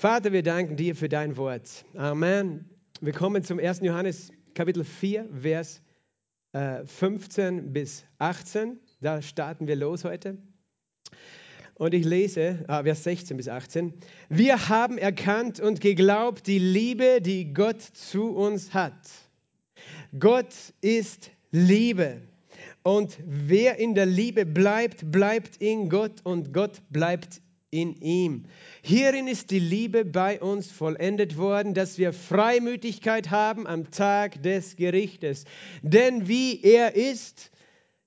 Vater, wir danken dir für dein Wort. Amen. Wir kommen zum 1. Johannes Kapitel 4, Vers äh, 15 bis 18. Da starten wir los heute. Und ich lese ah, Vers 16 bis 18. Wir haben erkannt und geglaubt die Liebe, die Gott zu uns hat. Gott ist Liebe. Und wer in der Liebe bleibt, bleibt in Gott und Gott bleibt in ihm. Hierin ist die Liebe bei uns vollendet worden, dass wir Freimütigkeit haben am Tag des Gerichtes. Denn wie er ist,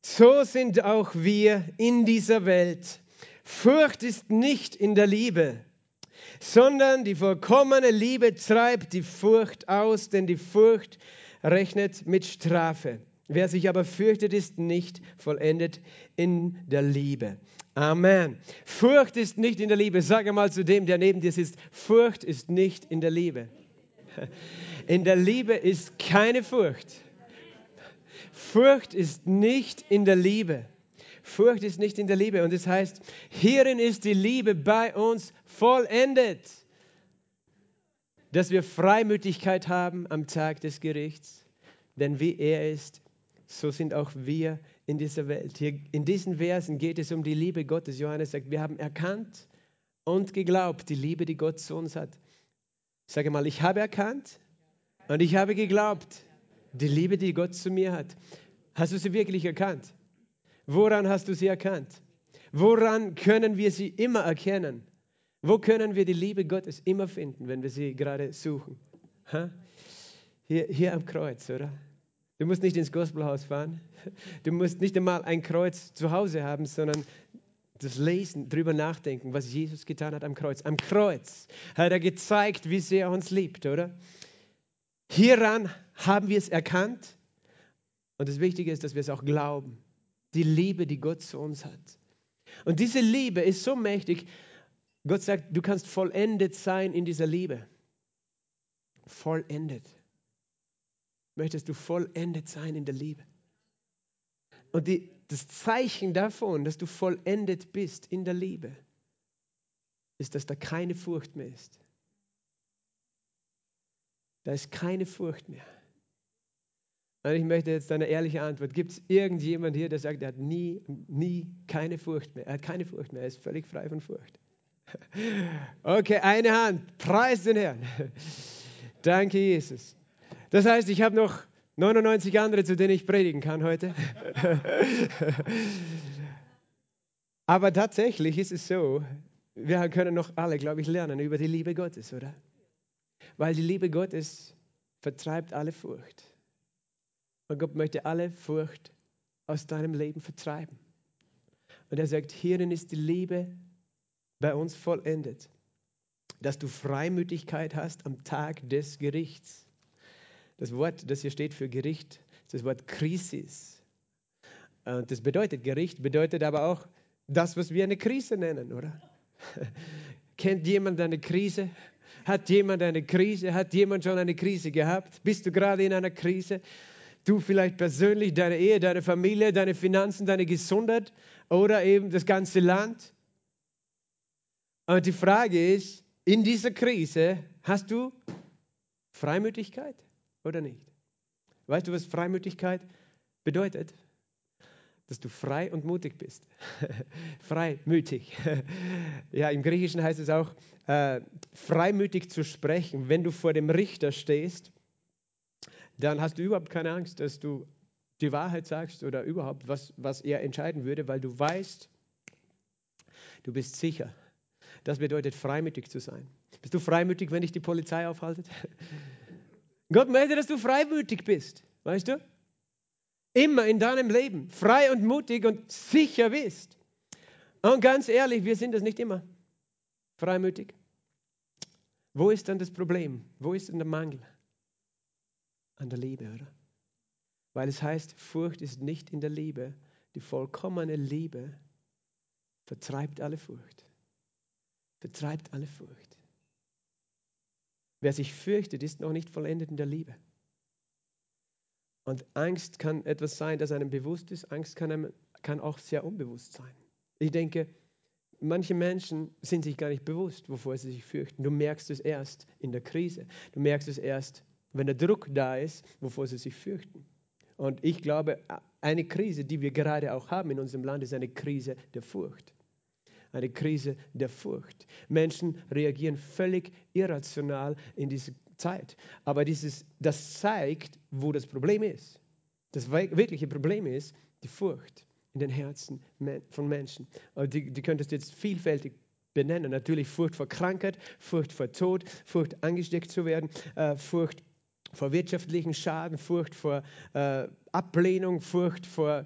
so sind auch wir in dieser Welt. Furcht ist nicht in der Liebe, sondern die vollkommene Liebe treibt die Furcht aus, denn die Furcht rechnet mit Strafe. Wer sich aber fürchtet, ist nicht vollendet in der Liebe. Amen. Furcht ist nicht in der Liebe. Sage mal zu dem, der neben dir sitzt, Furcht ist nicht in der Liebe. In der Liebe ist keine Furcht. Furcht ist nicht in der Liebe. Furcht ist nicht in der Liebe. Und das heißt, hierin ist die Liebe bei uns vollendet, dass wir Freimütigkeit haben am Tag des Gerichts. Denn wie er ist, so sind auch wir in dieser Welt. Hier in diesen Versen geht es um die Liebe Gottes. Johannes sagt, wir haben erkannt und geglaubt, die Liebe, die Gott zu uns hat. Sage mal, ich habe erkannt und ich habe geglaubt, die Liebe, die Gott zu mir hat. Hast du sie wirklich erkannt? Woran hast du sie erkannt? Woran können wir sie immer erkennen? Wo können wir die Liebe Gottes immer finden, wenn wir sie gerade suchen? Hier, hier am Kreuz, oder? Du musst nicht ins Gospelhaus fahren. Du musst nicht einmal ein Kreuz zu Hause haben, sondern das Lesen, darüber nachdenken, was Jesus getan hat am Kreuz. Am Kreuz hat er gezeigt, wie sehr er uns liebt, oder? Hieran haben wir es erkannt. Und das Wichtige ist, dass wir es auch glauben. Die Liebe, die Gott zu uns hat. Und diese Liebe ist so mächtig. Gott sagt, du kannst vollendet sein in dieser Liebe. Vollendet möchtest du vollendet sein in der Liebe. Und die, das Zeichen davon, dass du vollendet bist in der Liebe, ist, dass da keine Furcht mehr ist. Da ist keine Furcht mehr. Und ich möchte jetzt eine ehrliche Antwort. Gibt es irgendjemand hier, der sagt, er hat nie, nie keine Furcht mehr? Er hat keine Furcht mehr, er ist völlig frei von Furcht. Okay, eine Hand. Preis den Herrn. Danke, Jesus. Das heißt, ich habe noch 99 andere, zu denen ich predigen kann heute. Aber tatsächlich ist es so, wir können noch alle, glaube ich, lernen über die Liebe Gottes, oder? Weil die Liebe Gottes vertreibt alle Furcht. Und Gott möchte alle Furcht aus deinem Leben vertreiben. Und er sagt, hierin ist die Liebe bei uns vollendet, dass du Freimütigkeit hast am Tag des Gerichts. Das Wort, das hier steht für Gericht, ist das Wort Krisis. Und das bedeutet Gericht, bedeutet aber auch das, was wir eine Krise nennen, oder? Kennt jemand eine Krise? Hat jemand eine Krise? Hat jemand schon eine Krise gehabt? Bist du gerade in einer Krise? Du vielleicht persönlich, deine Ehe, deine Familie, deine Finanzen, deine Gesundheit oder eben das ganze Land? Und die Frage ist, in dieser Krise hast du Freimütigkeit? Oder nicht? Weißt du, was Freimütigkeit bedeutet? Dass du frei und mutig bist. freimütig. ja, im Griechischen heißt es auch, äh, freimütig zu sprechen. Wenn du vor dem Richter stehst, dann hast du überhaupt keine Angst, dass du die Wahrheit sagst oder überhaupt, was, was er entscheiden würde, weil du weißt, du bist sicher. Das bedeutet, freimütig zu sein. Bist du freimütig, wenn dich die Polizei aufhaltet? Gott möchte, dass du freimütig bist, weißt du? Immer in deinem Leben frei und mutig und sicher bist. Und ganz ehrlich, wir sind das nicht immer. Freimütig. Wo ist dann das Problem? Wo ist denn der Mangel? An der Liebe, oder? Weil es heißt, Furcht ist nicht in der Liebe. Die vollkommene Liebe vertreibt alle Furcht. Vertreibt alle Furcht. Wer sich fürchtet, ist noch nicht vollendet in der Liebe. Und Angst kann etwas sein, das einem bewusst ist. Angst kann, einem, kann auch sehr unbewusst sein. Ich denke, Manche Menschen sind sich gar nicht bewusst, wovor sie sich fürchten. Du merkst es erst in der Krise. Du merkst es erst, wenn der Druck da ist, wovor sie sich fürchten. Und ich glaube, eine Krise, die wir gerade auch haben in unserem Land, ist eine Krise der Furcht. Eine Krise der Furcht. Menschen reagieren völlig irrational in diese Zeit. Aber dieses, das zeigt, wo das Problem ist. Das wirkliche Problem ist die Furcht in den Herzen von Menschen. Die, die könntest du jetzt vielfältig benennen. Natürlich Furcht vor Krankheit, Furcht vor Tod, Furcht angesteckt zu werden, äh, Furcht vor wirtschaftlichen Schaden, Furcht vor äh, Ablehnung, Furcht vor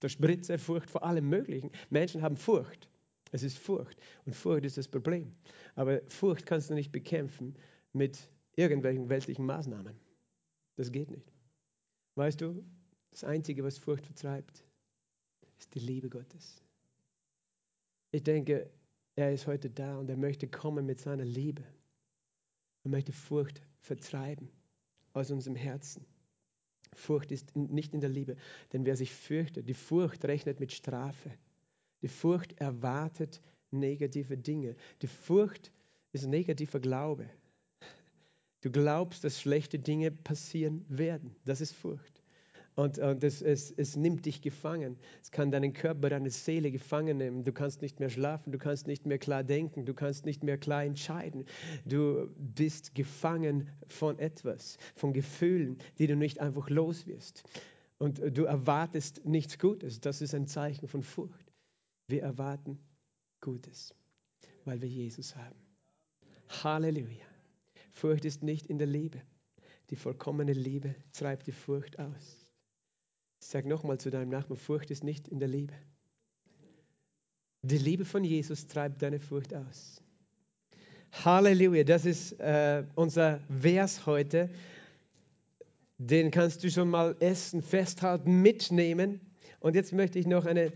der Spritze, Furcht vor allem Möglichen. Menschen haben Furcht. Es ist Furcht. Und Furcht ist das Problem. Aber Furcht kannst du nicht bekämpfen mit irgendwelchen weltlichen Maßnahmen. Das geht nicht. Weißt du, das Einzige, was Furcht vertreibt, ist die Liebe Gottes. Ich denke, er ist heute da und er möchte kommen mit seiner Liebe. Er möchte Furcht vertreiben aus unserem Herzen. Furcht ist nicht in der Liebe, denn wer sich fürchtet, die Furcht rechnet mit Strafe. Die Furcht erwartet negative Dinge. Die Furcht ist negativer Glaube. Du glaubst, dass schlechte Dinge passieren werden. Das ist Furcht. Und, und es, es, es nimmt dich gefangen. Es kann deinen Körper, deine Seele gefangen nehmen. Du kannst nicht mehr schlafen, du kannst nicht mehr klar denken, du kannst nicht mehr klar entscheiden. Du bist gefangen von etwas, von Gefühlen, die du nicht einfach los wirst. Und du erwartest nichts Gutes. Das ist ein Zeichen von Furcht. Wir erwarten Gutes, weil wir Jesus haben. Halleluja. Furcht ist nicht in der Liebe. Die vollkommene Liebe treibt die Furcht aus. Sag nochmal zu deinem Nachbarn, Furcht ist nicht in der Liebe. Die Liebe von Jesus treibt deine Furcht aus. Halleluja, das ist äh, unser Vers heute. Den kannst du schon mal essen, festhalten, mitnehmen. Und jetzt möchte ich noch eine,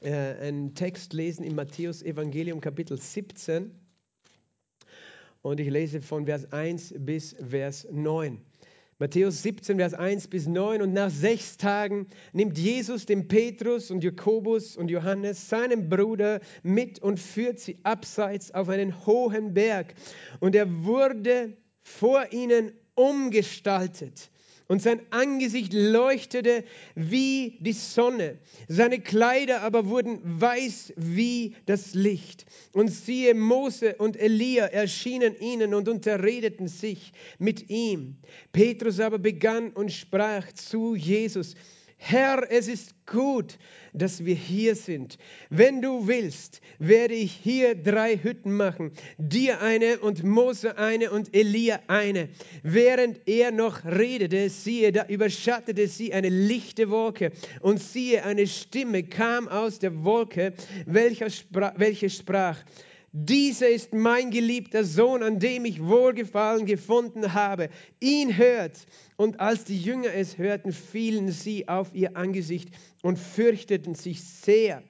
äh, einen Text lesen im Matthäus Evangelium Kapitel 17. Und ich lese von Vers 1 bis Vers 9. Matthäus 17, Vers 1 bis 9. Und nach sechs Tagen nimmt Jesus den Petrus und Jakobus und Johannes, seinen Bruder, mit und führt sie abseits auf einen hohen Berg. Und er wurde vor ihnen umgestaltet und sein Angesicht leuchtete wie die Sonne. Seine Kleider aber wurden weiß wie das Licht. Und siehe, Mose und Elia erschienen ihnen und unterredeten sich mit ihm. Petrus aber begann und sprach zu Jesus, Herr, es ist gut, dass wir hier sind. Wenn du willst, werde ich hier drei Hütten machen. Dir eine und Mose eine und Elia eine. Während er noch redete, siehe, da überschattete sie eine lichte Wolke. Und siehe, eine Stimme kam aus der Wolke, welche sprach, dieser ist mein geliebter Sohn, an dem ich Wohlgefallen gefunden habe. Ihn hört. Und als die Jünger es hörten, fielen sie auf ihr Angesicht und fürchteten sich sehr.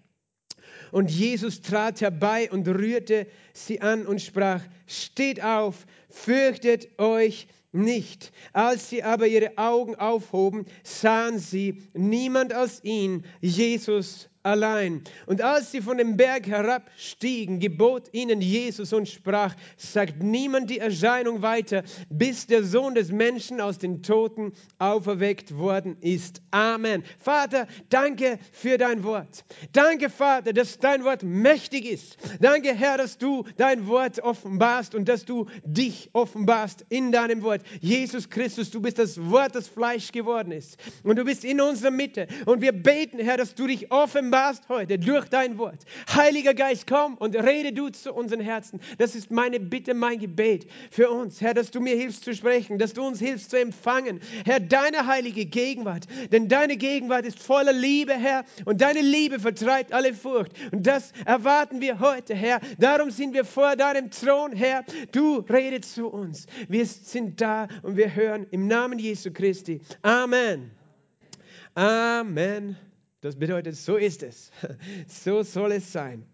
Und Jesus trat herbei und rührte sie an und sprach, steht auf, fürchtet euch nicht. Als sie aber ihre Augen aufhoben, sahen sie niemand als ihn, Jesus allein. Und als sie von dem Berg herabstiegen, gebot ihnen Jesus und sprach, sagt niemand die Erscheinung weiter, bis der Sohn des Menschen aus den Toten auferweckt worden ist. Amen. Vater, danke für dein Wort. Danke, Vater, dass dein Wort mächtig ist. Danke, Herr, dass du dein Wort offenbarst und dass du dich offenbarst in deinem Wort. Jesus Christus, du bist das Wort, das Fleisch geworden ist. Und du bist in unserer Mitte. Und wir beten, Herr, dass du dich offenbarst offenbarst heute durch dein Wort. Heiliger Geist, komm und rede du zu unseren Herzen. Das ist meine Bitte, mein Gebet für uns. Herr, dass du mir hilfst zu sprechen, dass du uns hilfst zu empfangen. Herr, deine heilige Gegenwart. Denn deine Gegenwart ist voller Liebe, Herr. Und deine Liebe vertreibt alle Furcht. Und das erwarten wir heute, Herr. Darum sind wir vor deinem Thron, Herr. Du redest zu uns. Wir sind da und wir hören im Namen Jesu Christi. Amen. Amen. Das bedeutet, so ist es. So soll es sein.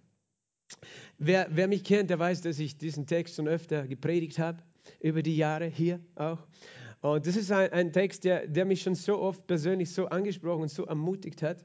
Wer, wer mich kennt, der weiß, dass ich diesen Text schon öfter gepredigt habe, über die Jahre hier auch. Und das ist ein, ein Text, der, der mich schon so oft persönlich so angesprochen und so ermutigt hat,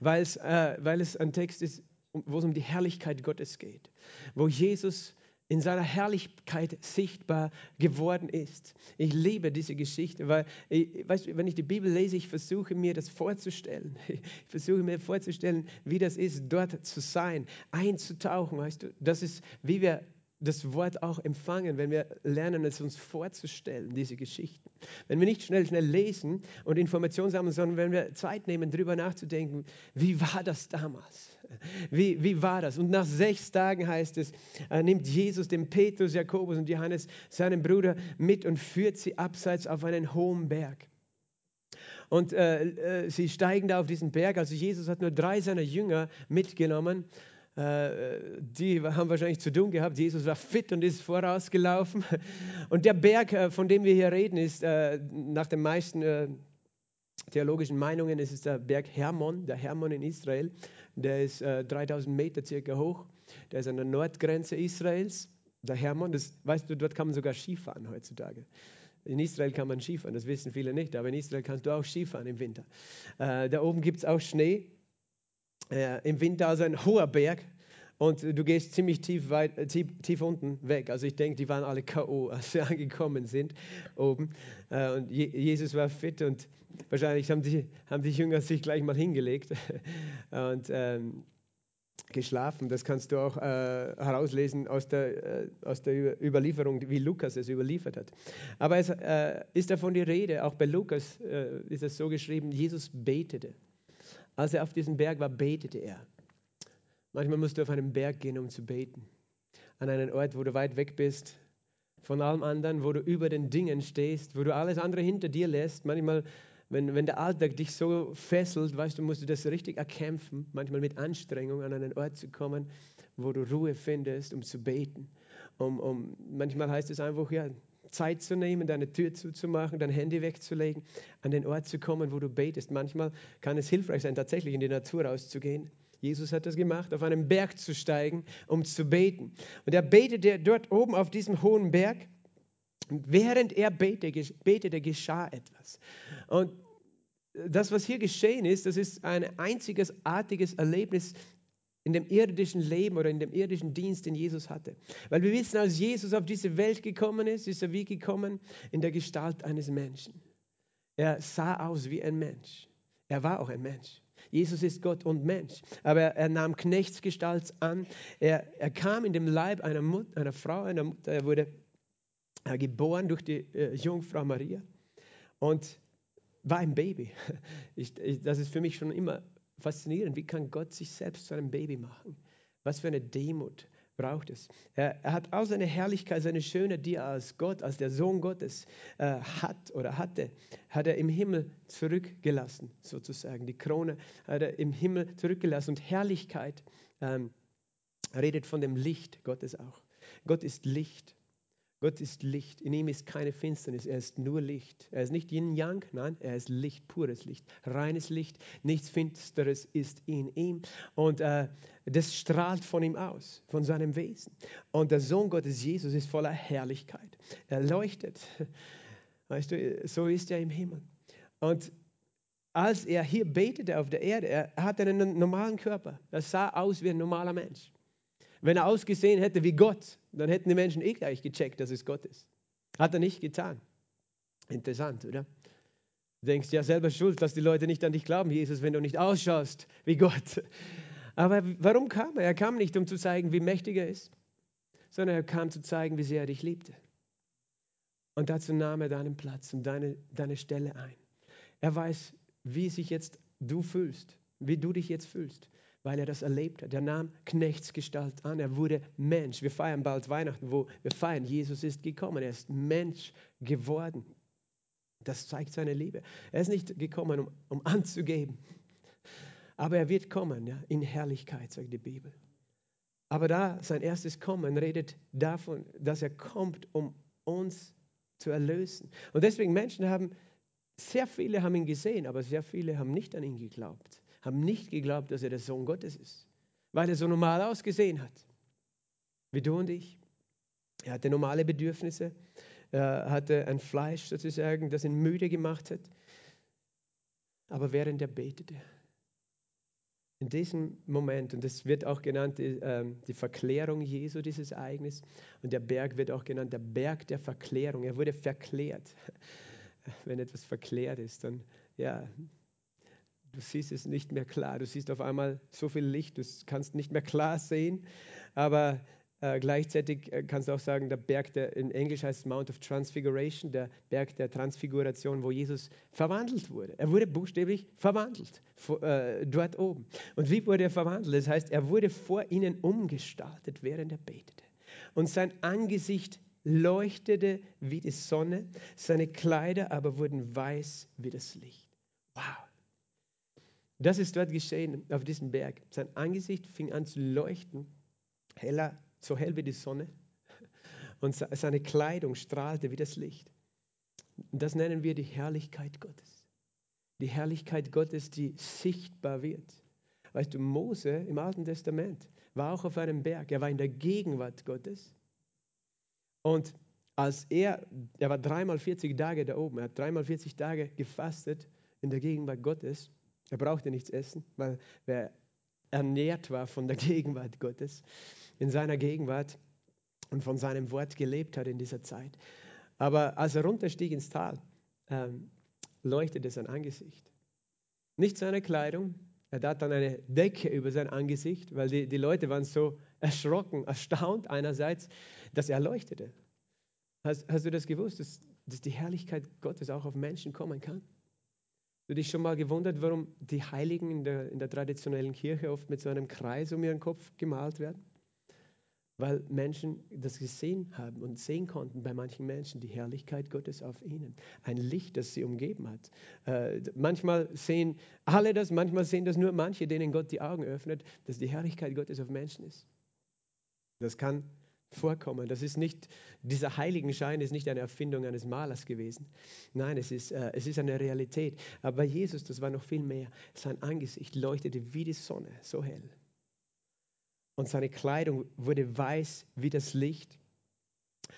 äh, weil es ein Text ist, wo es um die Herrlichkeit Gottes geht, wo Jesus in seiner Herrlichkeit sichtbar geworden ist. Ich liebe diese Geschichte, weil, ich, weißt du, wenn ich die Bibel lese, ich versuche mir das vorzustellen. Ich versuche mir vorzustellen, wie das ist, dort zu sein, einzutauchen. Weißt du, das ist, wie wir das Wort auch empfangen, wenn wir lernen, es uns vorzustellen, diese Geschichten. Wenn wir nicht schnell, schnell lesen und Informationen sammeln, sondern wenn wir Zeit nehmen, darüber nachzudenken, wie war das damals? Wie, wie war das? Und nach sechs Tagen heißt es, äh, nimmt Jesus den Petrus, Jakobus und Johannes, seinen Bruder, mit und führt sie abseits auf einen hohen Berg. Und äh, äh, sie steigen da auf diesen Berg. Also Jesus hat nur drei seiner Jünger mitgenommen äh, die haben wahrscheinlich zu tun gehabt. Jesus war fit und ist vorausgelaufen. Und der Berg, von dem wir hier reden, ist nach den meisten theologischen Meinungen, ist der Berg Hermon, der Hermon in Israel. Der ist 3000 Meter circa hoch. Der ist an der Nordgrenze Israels. Der Hermon, das weißt du, dort kann man sogar Skifahren heutzutage. In Israel kann man Skifahren, das wissen viele nicht, aber in Israel kannst du auch Skifahren im Winter. da oben gibt es auch Schnee äh, im Winter also ein hoher Berg und du gehst ziemlich tief, weit, äh, tief, tief, unten weg. Also ich denke, die waren alle K.O., als sie angekommen sind oben. Äh, und Je Jesus war fit und wahrscheinlich haben die, haben die Jünger sich gleich mal hingelegt und ähm, geschlafen. Das kannst du auch äh, herauslesen aus der, äh, aus der Überlieferung, wie Lukas es überliefert hat. Aber es äh, ist davon die Rede, auch bei Lukas äh, ist es so geschrieben, Jesus betete. Als er auf diesem Berg war, betete er. Manchmal musst du auf einen Berg gehen, um zu beten. An einen Ort, wo du weit weg bist von allem anderen, wo du über den Dingen stehst, wo du alles andere hinter dir lässt. Manchmal, wenn, wenn der Alltag dich so fesselt, weißt du, musst du das richtig erkämpfen, manchmal mit Anstrengung an einen Ort zu kommen, wo du Ruhe findest, um zu beten. Um, um, manchmal heißt es einfach, ja, Zeit zu nehmen, deine Tür zuzumachen, dein Handy wegzulegen, an den Ort zu kommen, wo du betest. Manchmal kann es hilfreich sein, tatsächlich in die Natur rauszugehen. Jesus hat das gemacht, auf einen Berg zu steigen, um zu beten. Und er betete dort oben auf diesem hohen Berg. Und während er betete, geschah etwas. Und das, was hier geschehen ist, das ist ein einzigartiges Erlebnis in dem irdischen Leben oder in dem irdischen Dienst, den Jesus hatte. Weil wir wissen, als Jesus auf diese Welt gekommen ist, ist er wie gekommen in der Gestalt eines Menschen. Er sah aus wie ein Mensch. Er war auch ein Mensch. Jesus ist Gott und Mensch. Aber er, er nahm Knechtsgestalt an. Er, er, kam in dem Leib einer, Mut, einer Frau, einer Mutter. Er wurde äh, geboren durch die äh, Jungfrau Maria und war ein Baby. Ich, ich, das ist für mich schon immer faszinierend. Wie kann Gott sich selbst zu einem Baby machen? Was für eine Demut braucht es. Er, er hat all seine Herrlichkeit, seine Schöne, die er als Gott, als der Sohn Gottes äh, hat oder hatte, hat er im Himmel zurückgelassen, sozusagen. Die Krone hat er im Himmel zurückgelassen. Und Herrlichkeit ähm, redet von dem Licht Gottes auch. Gott ist Licht. Gott ist Licht. In ihm ist keine Finsternis. Er ist nur Licht. Er ist nicht Yin-Yang, nein, er ist Licht, pures Licht, reines Licht. Nichts Finsteres ist in ihm. Und äh, das strahlt von ihm aus, von seinem Wesen. Und der Sohn Gottes, Jesus, ist voller Herrlichkeit. Er leuchtet. Weißt du, so ist er im Himmel. Und als er hier betete auf der Erde, er hatte einen normalen Körper. Er sah aus wie ein normaler Mensch. Wenn er ausgesehen hätte wie Gott, dann hätten die Menschen eh gleich gecheckt, dass es Gott ist. Hat er nicht getan. Interessant, oder? Du denkst ja selber schuld, dass die Leute nicht an dich glauben, Jesus, wenn du nicht ausschaust wie Gott. Aber warum kam er? Er kam nicht, um zu zeigen, wie mächtig er ist, sondern er kam zu zeigen, wie sehr er dich liebte. Und dazu nahm er deinen Platz und deine, deine Stelle ein. Er weiß, wie sich jetzt du fühlst, wie du dich jetzt fühlst weil er das erlebt hat. Er nahm Knechtsgestalt an, er wurde Mensch. Wir feiern bald Weihnachten, wo wir feiern, Jesus ist gekommen, er ist Mensch geworden. Das zeigt seine Liebe. Er ist nicht gekommen, um, um anzugeben, aber er wird kommen ja, in Herrlichkeit, sagt die Bibel. Aber da sein erstes Kommen redet davon, dass er kommt, um uns zu erlösen. Und deswegen Menschen haben, sehr viele haben ihn gesehen, aber sehr viele haben nicht an ihn geglaubt haben nicht geglaubt, dass er der Sohn Gottes ist, weil er so normal ausgesehen hat, wie du und ich. Er hatte normale Bedürfnisse, er hatte ein Fleisch sozusagen, das ihn müde gemacht hat. Aber während er betete, in diesem Moment, und das wird auch genannt die, ähm, die Verklärung Jesu, dieses Ereignis, und der Berg wird auch genannt der Berg der Verklärung. Er wurde verklärt. Wenn etwas verklärt ist, dann, ja, du siehst es nicht mehr klar. Du siehst auf einmal so viel Licht, du kannst nicht mehr klar sehen, aber äh, gleichzeitig äh, kannst du auch sagen, der Berg, der in Englisch heißt Mount of Transfiguration, der Berg der Transfiguration, wo Jesus verwandelt wurde. Er wurde buchstäblich verwandelt, vor, äh, dort oben. Und wie wurde er verwandelt? Das heißt, er wurde vor ihnen umgestaltet, während er betete. Und sein Angesicht leuchtete wie die Sonne, seine Kleider aber wurden weiß wie das Licht. Wow. Das ist dort geschehen, auf diesem Berg. Sein Angesicht fing an zu leuchten, heller so hell wie die Sonne und seine Kleidung strahlte wie das Licht. Das nennen wir die Herrlichkeit Gottes. Die Herrlichkeit Gottes, die sichtbar wird. Weißt du, Mose im Alten Testament war auch auf einem Berg. Er war in der Gegenwart Gottes. Und als er, er war dreimal 40 Tage da oben, er hat dreimal 40 Tage gefastet in der Gegenwart Gottes. Er brauchte nichts essen, weil er ernährt war von der Gegenwart Gottes in seiner Gegenwart und von seinem Wort gelebt hat in dieser Zeit. Aber als er runterstieg ins Tal, ähm, leuchtete sein Angesicht. Nicht seine Kleidung, er hat dann eine Decke über sein Angesicht, weil die, die Leute waren so erschrocken, erstaunt einerseits, dass er leuchtete. Hast, hast du das gewusst, dass, dass die Herrlichkeit Gottes auch auf Menschen kommen kann? Du dich schon mal gewundert, warum die Heiligen in der, in der traditionellen Kirche oft mit so einem Kreis um ihren Kopf gemalt werden? weil Menschen das gesehen haben und sehen konnten bei manchen Menschen die Herrlichkeit Gottes auf ihnen. Ein Licht, das sie umgeben hat. Äh, manchmal sehen alle das, manchmal sehen das nur manche, denen Gott die Augen öffnet, dass die Herrlichkeit Gottes auf Menschen ist. Das kann vorkommen. Das ist nicht, dieser Heiligenschein ist nicht eine Erfindung eines Malers gewesen. Nein, es ist, äh, es ist eine Realität. Aber bei Jesus, das war noch viel mehr. Sein Angesicht leuchtete wie die Sonne, so hell und seine Kleidung wurde weiß wie das Licht,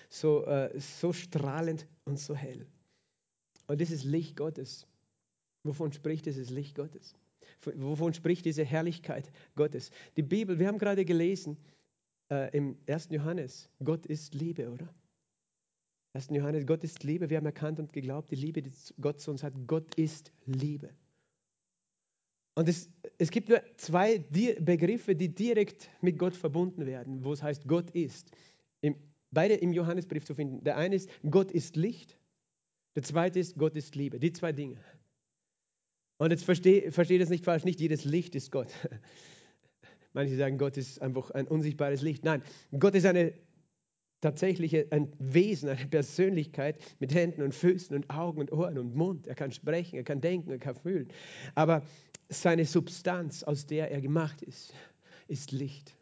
so, äh, so strahlend und so hell. Und dieses Licht Gottes, wovon spricht dieses Licht Gottes? Wovon spricht diese Herrlichkeit Gottes? Die Bibel, wir haben gerade gelesen äh, im 1. Johannes, Gott ist Liebe, oder? 1. Johannes, Gott ist Liebe. Wir haben erkannt und geglaubt, die Liebe, die Gott zu uns hat, Gott ist Liebe. Und es, es gibt nur zwei Begriffe, die direkt mit Gott verbunden werden, wo es heißt, Gott ist. Im, beide im Johannesbrief zu finden. Der eine ist, Gott ist Licht. Der zweite ist, Gott ist Liebe. Die zwei Dinge. Und jetzt verstehe versteh das nicht falsch, nicht jedes Licht ist Gott. Manche sagen, Gott ist einfach ein unsichtbares Licht. Nein, Gott ist eine tatsächlich ein Wesen, eine Persönlichkeit mit Händen und Füßen und Augen und Ohren und Mund. Er kann sprechen, er kann denken, er kann fühlen. Aber seine Substanz, aus der er gemacht ist, ist Licht.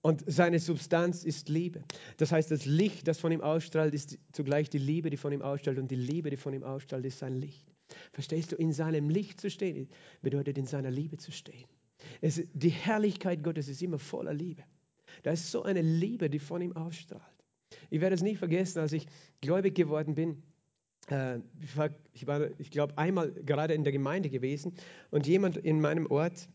Und seine Substanz ist Liebe. Das heißt, das Licht, das von ihm ausstrahlt, ist zugleich die Liebe, die von ihm ausstrahlt. Und die Liebe, die von ihm ausstrahlt, ist sein Licht. Verstehst du? In seinem Licht zu stehen, bedeutet in seiner Liebe zu stehen. Es, die Herrlichkeit Gottes ist immer voller Liebe. Da ist so eine Liebe, die von ihm ausstrahlt. Ich werde es nie vergessen, als ich gläubig geworden bin. Äh, ich war, ich, glaube, einmal gerade in der Gemeinde gewesen und jemand in meinem Ort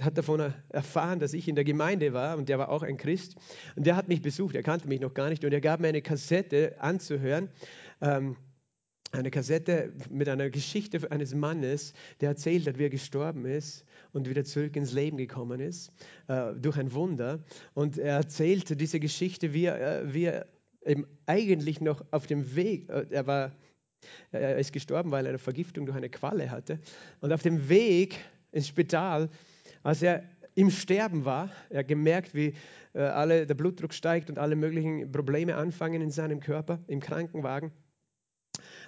hat davon erfahren, dass ich in der Gemeinde war und der war auch ein Christ und der hat mich besucht, er kannte mich noch gar nicht und er gab mir eine Kassette anzuhören. Ähm, eine Kassette mit einer Geschichte eines Mannes, der erzählt hat, wie er gestorben ist und wieder zurück ins Leben gekommen ist, äh, durch ein Wunder. Und er erzählte diese Geschichte, wie er, äh, wie er eben eigentlich noch auf dem Weg, äh, er war, er ist gestorben, weil er eine Vergiftung durch eine Qualle hatte. Und auf dem Weg ins Spital, als er im Sterben war, er gemerkt, wie äh, alle, der Blutdruck steigt und alle möglichen Probleme anfangen in seinem Körper, im Krankenwagen,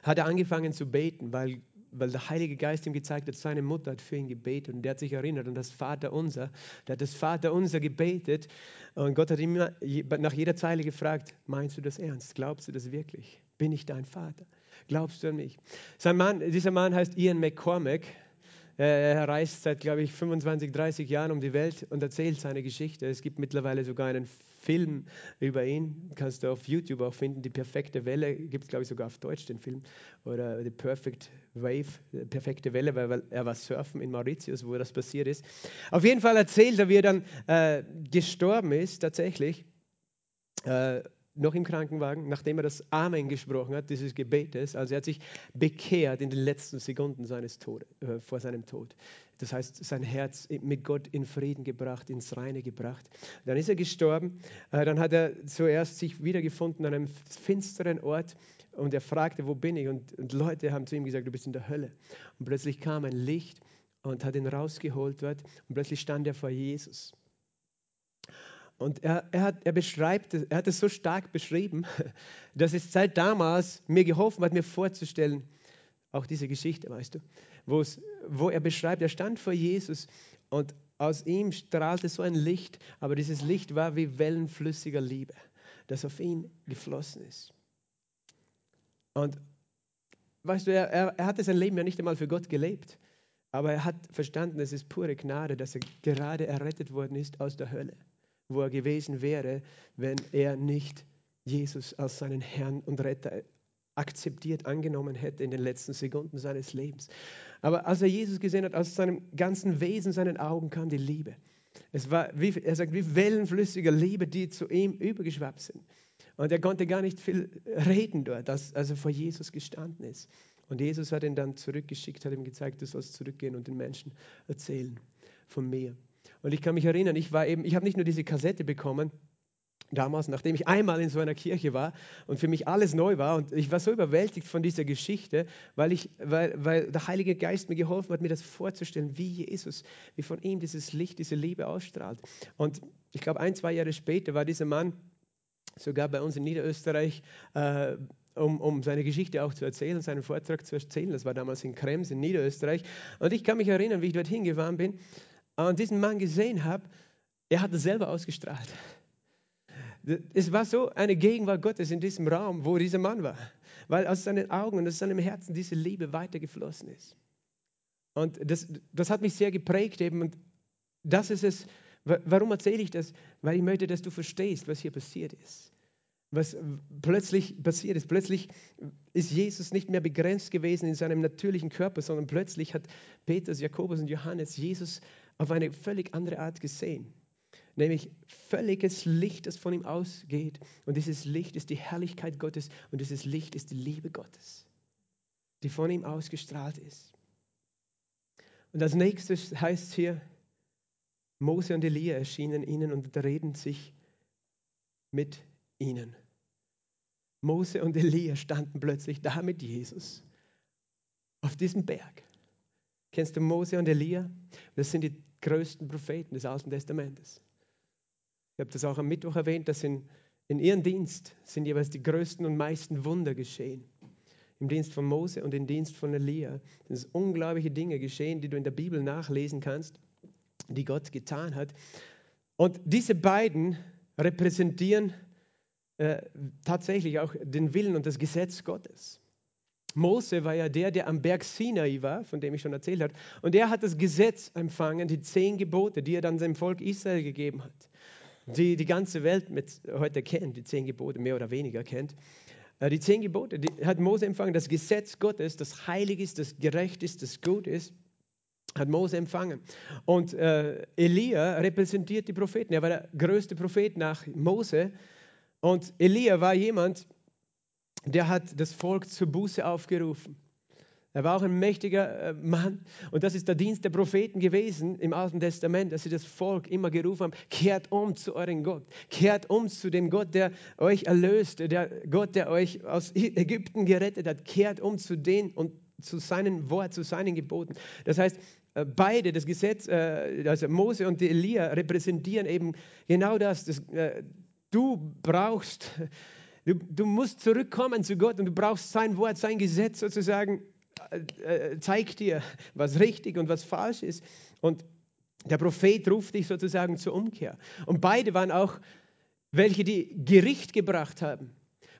hat er angefangen zu beten, weil weil der Heilige Geist ihm gezeigt hat, seine Mutter hat für ihn gebetet und der hat sich erinnert an das Vaterunser. Der hat das Vaterunser gebetet und Gott hat ihm nach jeder Zeile gefragt, meinst du das ernst? Glaubst du das wirklich? Bin ich dein Vater? Glaubst du an mich? Sein Mann, dieser Mann heißt Ian McCormack. Er reist seit, glaube ich, 25, 30 Jahren um die Welt und erzählt seine Geschichte. Es gibt mittlerweile sogar einen Film über ihn. Kannst du auf YouTube auch finden. Die perfekte Welle gibt es, glaube ich, sogar auf Deutsch, den Film. Oder The Perfect Wave, die perfekte Welle, weil er war surfen in Mauritius, wo das passiert ist. Auf jeden Fall erzählt er, wie er dann äh, gestorben ist, tatsächlich. Äh, noch im Krankenwagen, nachdem er das Amen gesprochen hat, dieses Gebetes. Also er hat sich bekehrt in den letzten Sekunden seines Todes, äh, vor seinem Tod. Das heißt, sein Herz mit Gott in Frieden gebracht, ins Reine gebracht. Dann ist er gestorben. Äh, dann hat er zuerst sich wiedergefunden an einem finsteren Ort und er fragte, wo bin ich? Und, und Leute haben zu ihm gesagt, du bist in der Hölle. Und plötzlich kam ein Licht und hat ihn rausgeholt dort und plötzlich stand er vor Jesus. Und er, er, hat, er beschreibt, er hat es so stark beschrieben, dass es seit damals mir geholfen hat, mir vorzustellen, auch diese Geschichte, weißt du, wo er beschreibt, er stand vor Jesus und aus ihm strahlte so ein Licht, aber dieses Licht war wie wellenflüssiger Liebe, das auf ihn geflossen ist. Und weißt du, er, er, er hatte sein Leben ja nicht einmal für Gott gelebt, aber er hat verstanden, es ist pure Gnade, dass er gerade errettet worden ist aus der Hölle wo er gewesen wäre, wenn er nicht Jesus als seinen Herrn und Retter akzeptiert, angenommen hätte in den letzten Sekunden seines Lebens. Aber als er Jesus gesehen hat, aus seinem ganzen Wesen, seinen Augen kam die Liebe. Es war, wie, er sagt, wie wellenflüssige Liebe, die zu ihm übergeschwappt sind. Und er konnte gar nicht viel reden dort, als, als er vor Jesus gestanden ist. Und Jesus hat ihn dann zurückgeschickt, hat ihm gezeigt, du sollst zurückgehen und den Menschen erzählen von mir. Und ich kann mich erinnern, ich war eben, ich habe nicht nur diese Kassette bekommen, damals, nachdem ich einmal in so einer Kirche war und für mich alles neu war und ich war so überwältigt von dieser Geschichte, weil, ich, weil, weil der Heilige Geist mir geholfen hat, mir das vorzustellen, wie Jesus, wie von ihm dieses Licht, diese Liebe ausstrahlt. Und ich glaube, ein, zwei Jahre später war dieser Mann sogar bei uns in Niederösterreich, äh, um, um seine Geschichte auch zu erzählen, seinen Vortrag zu erzählen. Das war damals in Krems in Niederösterreich. Und ich kann mich erinnern, wie ich dorthin gefahren bin und diesen Mann gesehen habe, er hat es selber ausgestrahlt. Es war so eine Gegenwart Gottes in diesem Raum, wo dieser Mann war, weil aus seinen Augen und aus seinem Herzen diese Liebe weitergeflossen ist. Und das, das hat mich sehr geprägt eben. Und das ist es, warum erzähle ich das? Weil ich möchte, dass du verstehst, was hier passiert ist. Was plötzlich passiert ist. Plötzlich ist Jesus nicht mehr begrenzt gewesen in seinem natürlichen Körper, sondern plötzlich hat Petrus, Jakobus und Johannes Jesus auf eine völlig andere Art gesehen. Nämlich völliges Licht, das von ihm ausgeht. Und dieses Licht ist die Herrlichkeit Gottes und dieses Licht ist die Liebe Gottes, die von ihm ausgestrahlt ist. Und als nächstes heißt hier, Mose und Elia erschienen ihnen und reden sich mit ihnen. Mose und Elia standen plötzlich da mit Jesus auf diesem Berg. Kennst du Mose und Elia? Das sind die größten Propheten des Alten Testamentes. Ich habe das auch am Mittwoch erwähnt, dass in, in ihrem Dienst sind jeweils die größten und meisten Wunder geschehen. Im Dienst von Mose und im Dienst von Elia. Sind unglaubliche Dinge geschehen, die du in der Bibel nachlesen kannst, die Gott getan hat. Und diese beiden repräsentieren äh, tatsächlich auch den Willen und das Gesetz Gottes. Mose war ja der, der am Berg Sinai war, von dem ich schon erzählt habe. Und er hat das Gesetz empfangen, die zehn Gebote, die er dann dem Volk Israel gegeben hat. Die die ganze Welt mit heute kennt, die zehn Gebote mehr oder weniger kennt. Äh, die zehn Gebote die hat Mose empfangen. Das Gesetz Gottes, das heilig ist, das gerecht ist, das gut ist, hat Mose empfangen. Und äh, Elia repräsentiert die Propheten. Er war der größte Prophet nach Mose. Und Elia war jemand, der hat das Volk zur Buße aufgerufen. Er war auch ein mächtiger äh, Mann und das ist der Dienst der Propheten gewesen im Alten Testament, dass sie das Volk immer gerufen haben, kehrt um zu eurem Gott, kehrt um zu dem Gott, der euch erlöst, der Gott, der euch aus Ägypten gerettet hat, kehrt um zu den und zu seinen Wort, zu seinen Geboten. Das heißt, äh, beide, das Gesetz, äh, also Mose und Elia repräsentieren eben genau das. das du brauchst Du, du musst zurückkommen zu Gott und du brauchst sein Wort, sein Gesetz sozusagen, äh, äh, zeigt dir, was richtig und was falsch ist. Und der Prophet ruft dich sozusagen zur Umkehr. Und beide waren auch welche, die Gericht gebracht haben.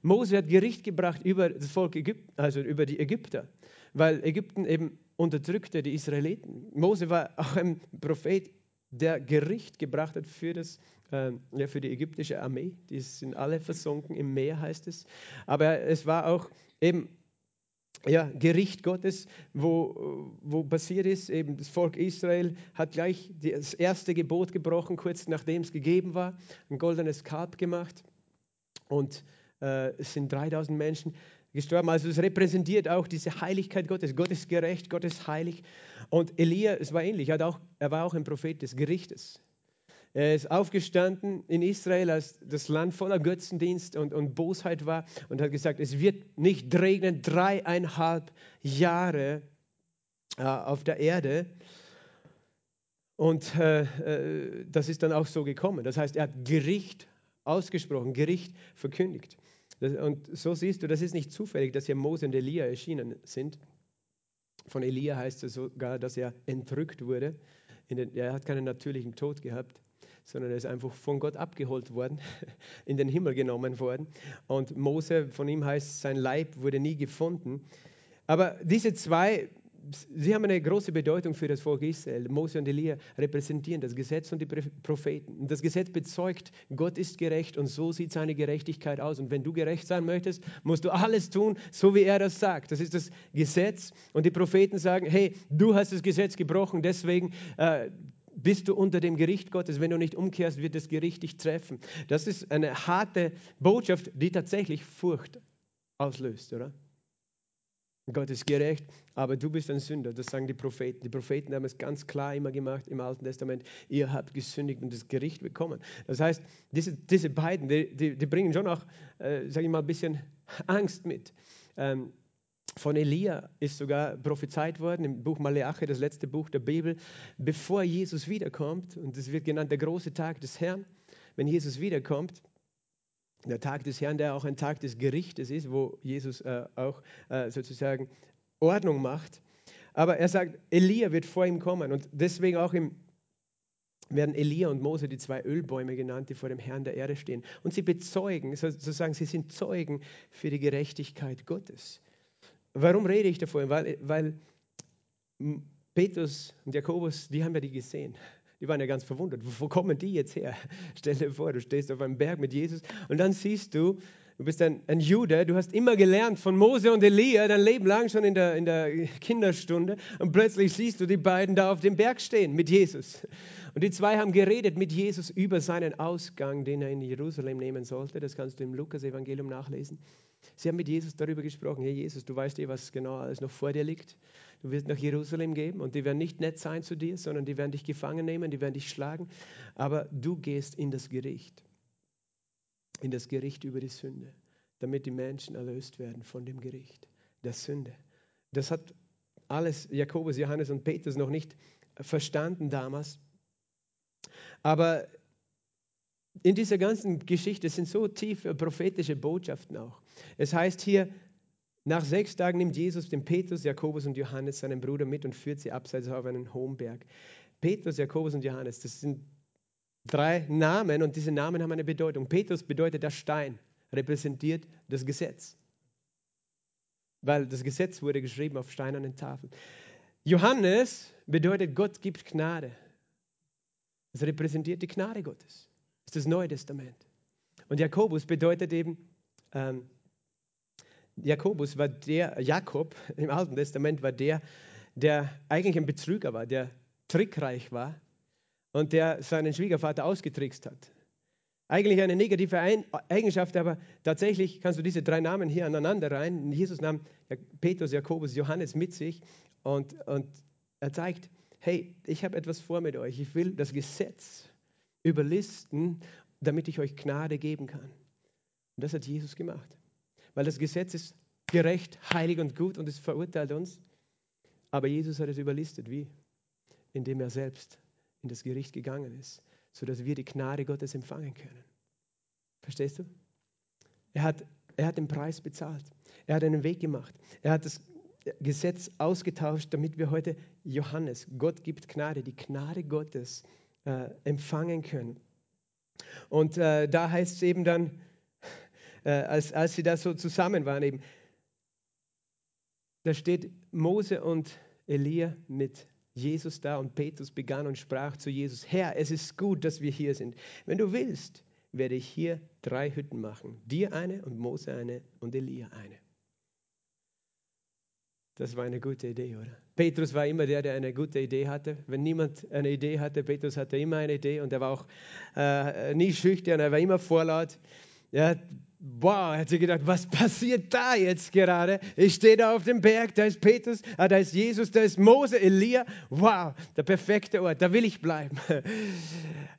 Mose hat Gericht gebracht über das Volk Ägypten, also über die Ägypter, weil Ägypten eben unterdrückte die Israeliten. Mose war auch ein Prophet der Gericht gebracht hat für, das, äh, ja, für die ägyptische Armee. Die sind alle versunken im Meer, heißt es. Aber es war auch eben ja, Gericht Gottes, wo, wo passiert ist, eben das Volk Israel hat gleich das erste Gebot gebrochen, kurz nachdem es gegeben war, ein goldenes Kalb gemacht und äh, es sind 3000 Menschen gestorben. Also es repräsentiert auch diese Heiligkeit Gottes. Gott ist gerecht, Gott ist heilig. Und Elia, es war ähnlich, er, auch, er war auch ein Prophet des Gerichtes. Er ist aufgestanden in Israel, als das Land voller Götzendienst und, und Bosheit war und hat gesagt, es wird nicht regnen dreieinhalb Jahre äh, auf der Erde. Und äh, äh, das ist dann auch so gekommen. Das heißt, er hat Gericht ausgesprochen, Gericht verkündigt. Und so siehst du, das ist nicht zufällig, dass hier Mose und Elia erschienen sind. Von Elia heißt es sogar, dass er entrückt wurde. Den, er hat keinen natürlichen Tod gehabt, sondern er ist einfach von Gott abgeholt worden, in den Himmel genommen worden. Und Mose, von ihm heißt, sein Leib wurde nie gefunden. Aber diese zwei sie haben eine große Bedeutung für das Volk Israel. Mose und Elia repräsentieren das Gesetz und die Propheten. Das Gesetz bezeugt, Gott ist gerecht und so sieht seine Gerechtigkeit aus. Und wenn du gerecht sein möchtest, musst du alles tun, so wie er das sagt. Das ist das Gesetz. Und die Propheten sagen, hey, du hast das Gesetz gebrochen, deswegen äh, bist du unter dem Gericht Gottes. Wenn du nicht umkehrst, wird das Gericht dich treffen. Das ist eine harte Botschaft, die tatsächlich Furcht auslöst, oder? Gott ist gerecht, aber du bist ein Sünder. Das sagen die Propheten. Die Propheten haben es ganz klar immer gemacht im Alten Testament. Ihr habt gesündigt und das Gericht bekommen. Das heißt, diese, diese beiden, die, die, die bringen schon auch, äh, sage ich mal, ein bisschen Angst mit. Ähm, von Elia ist sogar prophezeit worden im Buch Maleachi, das letzte Buch der Bibel, bevor Jesus wiederkommt. Und es wird genannt der große Tag des Herrn. Wenn Jesus wiederkommt, der Tag des Herrn, der auch ein Tag des Gerichtes ist, wo Jesus äh, auch äh, sozusagen Ordnung macht. Aber er sagt, Elia wird vor ihm kommen und deswegen auch im, werden Elia und Mose die zwei Ölbäume genannt, die vor dem Herrn der Erde stehen. Und sie bezeugen, sozusagen, sie sind Zeugen für die Gerechtigkeit Gottes. Warum rede ich davon? Weil, weil Petrus und Jakobus, die haben ja die gesehen. Die waren ja ganz verwundert. Wo kommen die jetzt her? Stell dir vor, du stehst auf einem Berg mit Jesus und dann siehst du, du bist ein, ein Jude, du hast immer gelernt von Mose und Elia, dein Leben lang schon in der, in der Kinderstunde und plötzlich siehst du die beiden da auf dem Berg stehen mit Jesus. Und die zwei haben geredet mit Jesus über seinen Ausgang, den er in Jerusalem nehmen sollte. Das kannst du im Lukas-Evangelium nachlesen. Sie haben mit Jesus darüber gesprochen, hey Jesus, du weißt eh, was genau alles noch vor dir liegt. Du wirst nach Jerusalem gehen und die werden nicht nett sein zu dir, sondern die werden dich gefangen nehmen, die werden dich schlagen. Aber du gehst in das Gericht, in das Gericht über die Sünde, damit die Menschen erlöst werden von dem Gericht der Sünde. Das hat alles Jakobus, Johannes und Petrus noch nicht verstanden damals. Aber in dieser ganzen Geschichte sind so tiefe prophetische Botschaften auch. Es heißt hier, nach sechs Tagen nimmt Jesus den Petrus, Jakobus und Johannes, seinen Bruder, mit und führt sie abseits auf einen hohen Berg. Petrus, Jakobus und Johannes, das sind drei Namen und diese Namen haben eine Bedeutung. Petrus bedeutet der Stein, repräsentiert das Gesetz, weil das Gesetz wurde geschrieben auf steinernen Tafeln. Johannes bedeutet, Gott gibt Gnade. Das repräsentiert die Gnade Gottes. Das ist das Neue Testament. Und Jakobus bedeutet eben, ähm, Jakobus war der, Jakob im Alten Testament war der, der eigentlich ein Betrüger war, der trickreich war und der seinen Schwiegervater ausgetrickst hat. Eigentlich eine negative Eigenschaft, aber tatsächlich kannst du diese drei Namen hier aneinander rein. Jesus nahm Petrus, Jakobus, Johannes mit sich und, und er zeigt, hey, ich habe etwas vor mit euch. Ich will das Gesetz überlisten, damit ich euch Gnade geben kann. Und das hat Jesus gemacht weil das Gesetz ist gerecht, heilig und gut und es verurteilt uns. Aber Jesus hat es überlistet. Wie? Indem er selbst in das Gericht gegangen ist, sodass wir die Gnade Gottes empfangen können. Verstehst du? Er hat, er hat den Preis bezahlt. Er hat einen Weg gemacht. Er hat das Gesetz ausgetauscht, damit wir heute Johannes, Gott gibt Gnade, die Gnade Gottes äh, empfangen können. Und äh, da heißt es eben dann, äh, als, als sie da so zusammen waren eben. Da steht Mose und Elia mit Jesus da und Petrus begann und sprach zu Jesus, Herr, es ist gut, dass wir hier sind. Wenn du willst, werde ich hier drei Hütten machen. Dir eine und Mose eine und Elia eine. Das war eine gute Idee, oder? Petrus war immer der, der eine gute Idee hatte. Wenn niemand eine Idee hatte, Petrus hatte immer eine Idee und er war auch äh, nie schüchtern, er war immer vorlaut. Ja, Boah, er hat sich gedacht, was passiert da jetzt gerade? Ich stehe da auf dem Berg, da ist Petrus, ah, da ist Jesus, da ist Mose, Elia. Wow, der perfekte Ort, da will ich bleiben.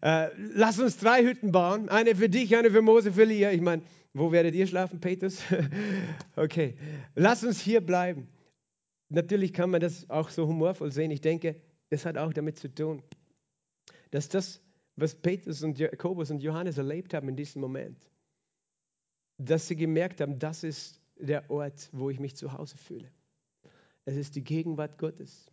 Äh, lass uns drei Hütten bauen, eine für dich, eine für Mose, für Elia. Ich meine, wo werdet ihr schlafen, Petrus? okay, lass uns hier bleiben. Natürlich kann man das auch so humorvoll sehen. Ich denke, das hat auch damit zu tun, dass das, was Petrus und Jakobus und Johannes erlebt haben in diesem Moment, dass sie gemerkt haben, das ist der Ort, wo ich mich zu Hause fühle. Es ist die Gegenwart Gottes.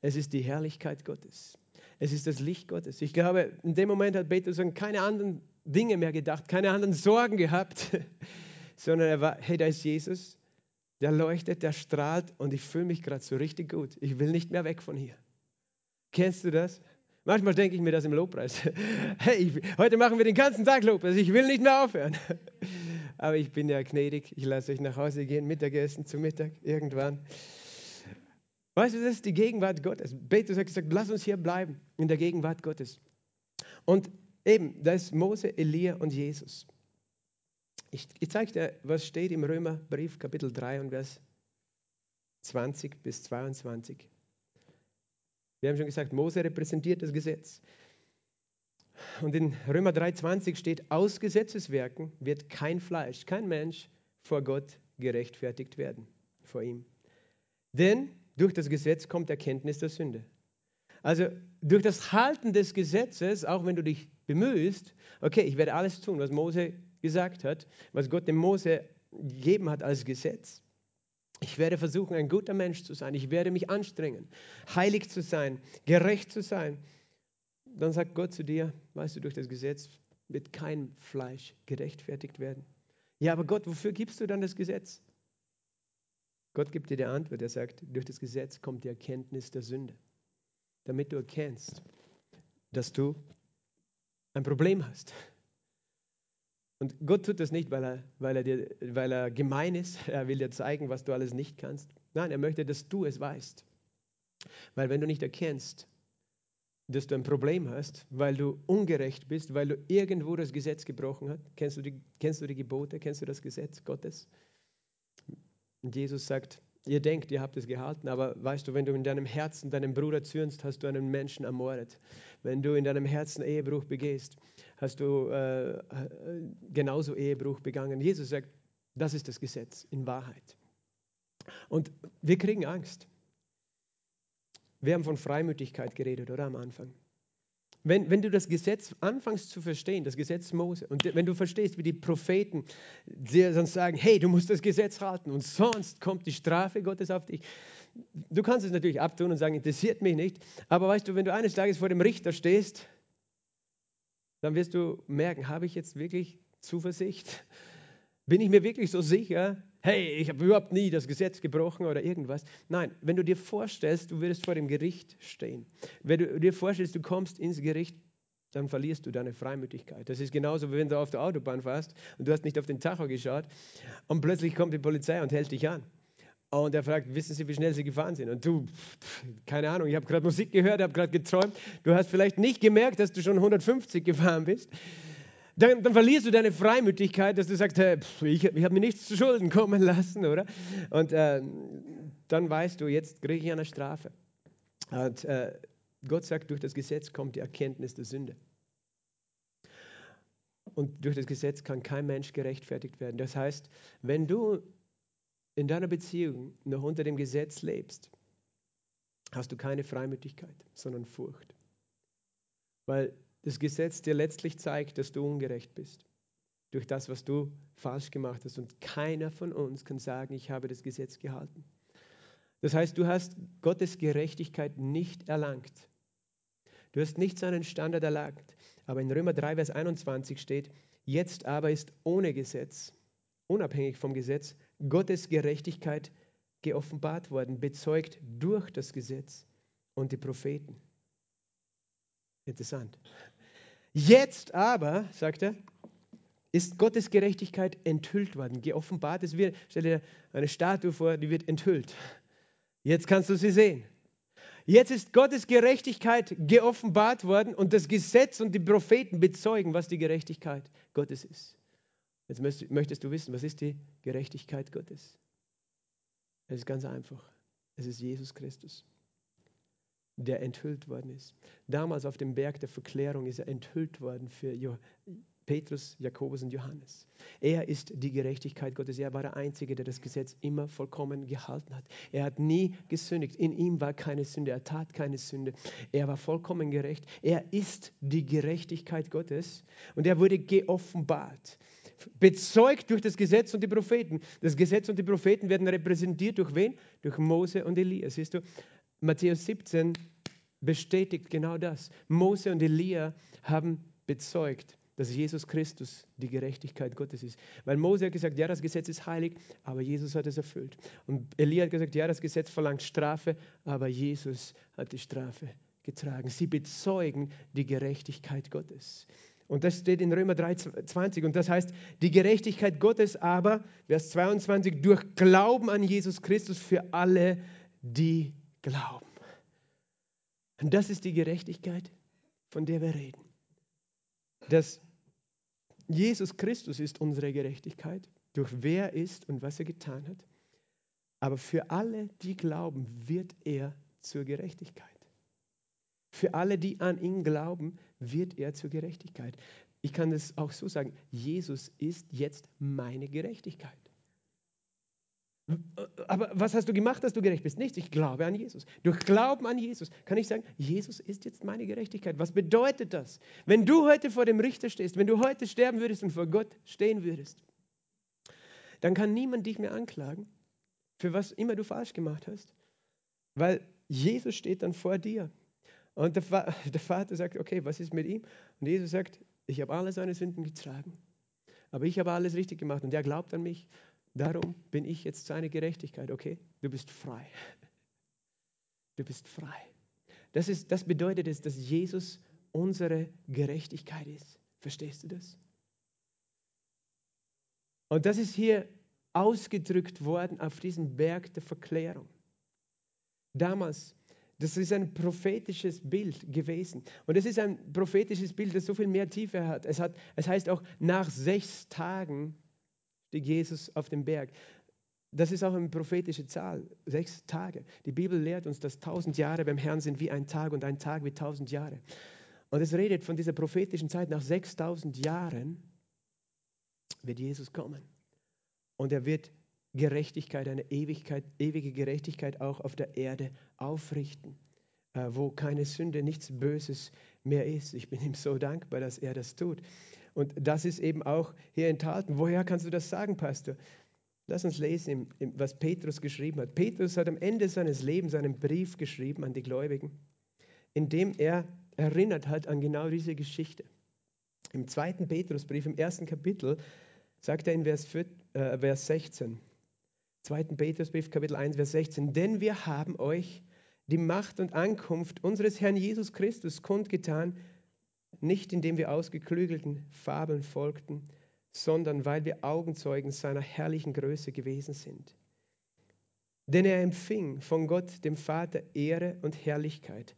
Es ist die Herrlichkeit Gottes. Es ist das Licht Gottes. Ich glaube, in dem Moment hat Petrus an keine anderen Dinge mehr gedacht, keine anderen Sorgen gehabt, sondern er war, hey, da ist Jesus, der leuchtet, der strahlt und ich fühle mich gerade so richtig gut. Ich will nicht mehr weg von hier. Kennst du das? Manchmal denke ich mir das im Lobpreis. Hey, heute machen wir den ganzen Tag Lobpreis. Ich will nicht mehr aufhören. Aber ich bin ja gnädig. Ich lasse euch nach Hause gehen, Mittagessen zu Mittag, irgendwann. Weißt du, das ist die Gegenwart Gottes. Petrus hat gesagt, lass uns hier bleiben, in der Gegenwart Gottes. Und eben, da ist Mose, Elia und Jesus. Ich, ich zeige dir, was steht im Römerbrief, Kapitel 3 und Vers 20 bis 22. Wir haben schon gesagt, Mose repräsentiert das Gesetz. Und in Römer 3,20 steht: Aus Gesetzeswerken wird kein Fleisch, kein Mensch vor Gott gerechtfertigt werden, vor ihm. Denn durch das Gesetz kommt Erkenntnis der Sünde. Also durch das Halten des Gesetzes, auch wenn du dich bemühst, okay, ich werde alles tun, was Mose gesagt hat, was Gott dem Mose gegeben hat als Gesetz. Ich werde versuchen, ein guter Mensch zu sein. Ich werde mich anstrengen, heilig zu sein, gerecht zu sein dann sagt Gott zu dir, weißt du, durch das Gesetz wird kein Fleisch gerechtfertigt werden. Ja, aber Gott, wofür gibst du dann das Gesetz? Gott gibt dir die Antwort. Er sagt, durch das Gesetz kommt die Erkenntnis der Sünde. Damit du erkennst, dass du ein Problem hast. Und Gott tut das nicht, weil er, weil, er dir, weil er gemein ist. Er will dir zeigen, was du alles nicht kannst. Nein, er möchte, dass du es weißt. Weil wenn du nicht erkennst, dass du ein Problem hast, weil du ungerecht bist, weil du irgendwo das Gesetz gebrochen hast. Kennst du die, kennst du die Gebote? Kennst du das Gesetz Gottes? Und Jesus sagt, ihr denkt, ihr habt es gehalten, aber weißt du, wenn du in deinem Herzen deinen Bruder zürnst, hast du einen Menschen ermordet. Wenn du in deinem Herzen Ehebruch begehst, hast du äh, genauso Ehebruch begangen. Jesus sagt, das ist das Gesetz in Wahrheit. Und wir kriegen Angst. Wir haben von Freimütigkeit geredet, oder am Anfang? Wenn, wenn du das Gesetz anfängst zu verstehen, das Gesetz Mose, und wenn du verstehst, wie die Propheten dir dann sagen, hey, du musst das Gesetz halten und sonst kommt die Strafe Gottes auf dich. Du kannst es natürlich abtun und sagen, interessiert mich nicht, aber weißt du, wenn du eines Tages vor dem Richter stehst, dann wirst du merken, habe ich jetzt wirklich Zuversicht? Bin ich mir wirklich so sicher, hey, ich habe überhaupt nie das Gesetz gebrochen oder irgendwas. Nein, wenn du dir vorstellst, du würdest vor dem Gericht stehen, wenn du dir vorstellst, du kommst ins Gericht, dann verlierst du deine Freimütigkeit. Das ist genauso, wie wenn du auf der Autobahn fährst und du hast nicht auf den Tacho geschaut und plötzlich kommt die Polizei und hält dich an. Und er fragt, wissen Sie, wie schnell Sie gefahren sind? Und du, keine Ahnung, ich habe gerade Musik gehört, habe gerade geträumt. Du hast vielleicht nicht gemerkt, dass du schon 150 gefahren bist dann, dann, verlierst du deine Freimütigkeit, dass du sagst, hey, pff, ich, ich habe mir nichts zu Schulden kommen lassen, oder? Und äh, dann weißt du, jetzt kriege ich eine Strafe. Und äh, Gott sagt, durch das Gesetz kommt die Erkenntnis der Sünde. Und durch das Gesetz kann kein Mensch gerechtfertigt werden. Das heißt, wenn du in deiner Beziehung noch unter dem Gesetz lebst, hast du keine Freimütigkeit, sondern Furcht. Weil das Gesetz dir letztlich zeigt, dass du ungerecht bist durch das, was du falsch gemacht hast. Und keiner von uns kann sagen, ich habe das Gesetz gehalten. Das heißt, du hast Gottes Gerechtigkeit nicht erlangt. Du hast nicht seinen Standard erlangt. Aber in Römer 3, Vers 21 steht, jetzt aber ist ohne Gesetz, unabhängig vom Gesetz, Gottes Gerechtigkeit geoffenbart worden, bezeugt durch das Gesetz und die Propheten. Interessant. Jetzt aber, sagt er, ist Gottes Gerechtigkeit enthüllt worden, geoffenbart. Es wird, stell dir eine Statue vor, die wird enthüllt. Jetzt kannst du sie sehen. Jetzt ist Gottes Gerechtigkeit geoffenbart worden und das Gesetz und die Propheten bezeugen, was die Gerechtigkeit Gottes ist. Jetzt möchtest du wissen, was ist die Gerechtigkeit Gottes? Es ist ganz einfach. Es ist Jesus Christus, der enthüllt worden ist. Damals auf dem Berg der Verklärung ist er enthüllt worden für Petrus, Jakobus und Johannes. Er ist die Gerechtigkeit Gottes. Er war der Einzige, der das Gesetz immer vollkommen gehalten hat. Er hat nie gesündigt. In ihm war keine Sünde. Er tat keine Sünde. Er war vollkommen gerecht. Er ist die Gerechtigkeit Gottes und er wurde geoffenbart. Bezeugt durch das Gesetz und die Propheten. Das Gesetz und die Propheten werden repräsentiert durch wen? Durch Mose und Elia. Siehst du, Matthäus 17 bestätigt genau das. Mose und Elia haben bezeugt dass Jesus Christus die Gerechtigkeit Gottes ist. Weil Mose hat gesagt, ja, das Gesetz ist heilig, aber Jesus hat es erfüllt. Und Elia hat gesagt, ja, das Gesetz verlangt Strafe, aber Jesus hat die Strafe getragen. Sie bezeugen die Gerechtigkeit Gottes. Und das steht in Römer 3,20. Und das heißt, die Gerechtigkeit Gottes aber, Vers 22, durch Glauben an Jesus Christus für alle, die glauben. Und das ist die Gerechtigkeit, von der wir reden. Dass Jesus Christus ist unsere Gerechtigkeit, durch wer er ist und was er getan hat. Aber für alle, die glauben, wird er zur Gerechtigkeit. Für alle, die an ihn glauben, wird er zur Gerechtigkeit. Ich kann das auch so sagen, Jesus ist jetzt meine Gerechtigkeit. Aber was hast du gemacht, dass du gerecht bist? Nichts. Ich glaube an Jesus. Durch Glauben an Jesus kann ich sagen, Jesus ist jetzt meine Gerechtigkeit. Was bedeutet das? Wenn du heute vor dem Richter stehst, wenn du heute sterben würdest und vor Gott stehen würdest, dann kann niemand dich mehr anklagen, für was immer du falsch gemacht hast, weil Jesus steht dann vor dir. Und der, Vater sagt, okay, was ist mit ihm? Und Jesus sagt, ich habe alle seine Sünden getragen, aber ich habe alles richtig gemacht und er glaubt an mich Darum bin ich jetzt seine Gerechtigkeit, okay? Du bist frei. Du bist frei. Das, ist, das bedeutet es, dass Jesus unsere Gerechtigkeit ist. Verstehst du das? Und das ist hier ausgedrückt worden auf diesem Berg der Verklärung. Damals, das ist ein prophetisches Bild gewesen. Und es ist ein prophetisches Bild, das so viel mehr Tiefe hat. Es, hat, es heißt auch, nach sechs Tagen stieg Jesus auf den Berg. Das ist auch eine prophetische Zahl, sechs Tage. Die Bibel lehrt uns, dass tausend Jahre beim Herrn sind wie ein Tag und ein Tag wie tausend Jahre. Und es redet von dieser prophetischen Zeit, nach 6000 Jahren wird Jesus kommen. Und er wird Gerechtigkeit, eine Ewigkeit, ewige Gerechtigkeit auch auf der Erde aufrichten, äh, wo keine Sünde, nichts Böses mehr ist. Ich bin ihm so dankbar, dass er das tut. Und das ist eben auch hier enthalten. Woher kannst du das sagen, Pastor? Lass uns lesen, was Petrus geschrieben hat. Petrus hat am Ende seines Lebens einen Brief geschrieben an die Gläubigen, in dem er erinnert hat an genau diese Geschichte. Im zweiten Petrusbrief, im ersten Kapitel, sagt er in Vers, 4, äh, 16, zweiten Petrusbrief, Kapitel 1, Vers 16, denn wir haben euch die Macht und Ankunft unseres Herrn Jesus Christus kundgetan, nicht indem wir ausgeklügelten Fabeln folgten, sondern weil wir Augenzeugen seiner herrlichen Größe gewesen sind. Denn er empfing von Gott, dem Vater, Ehre und Herrlichkeit,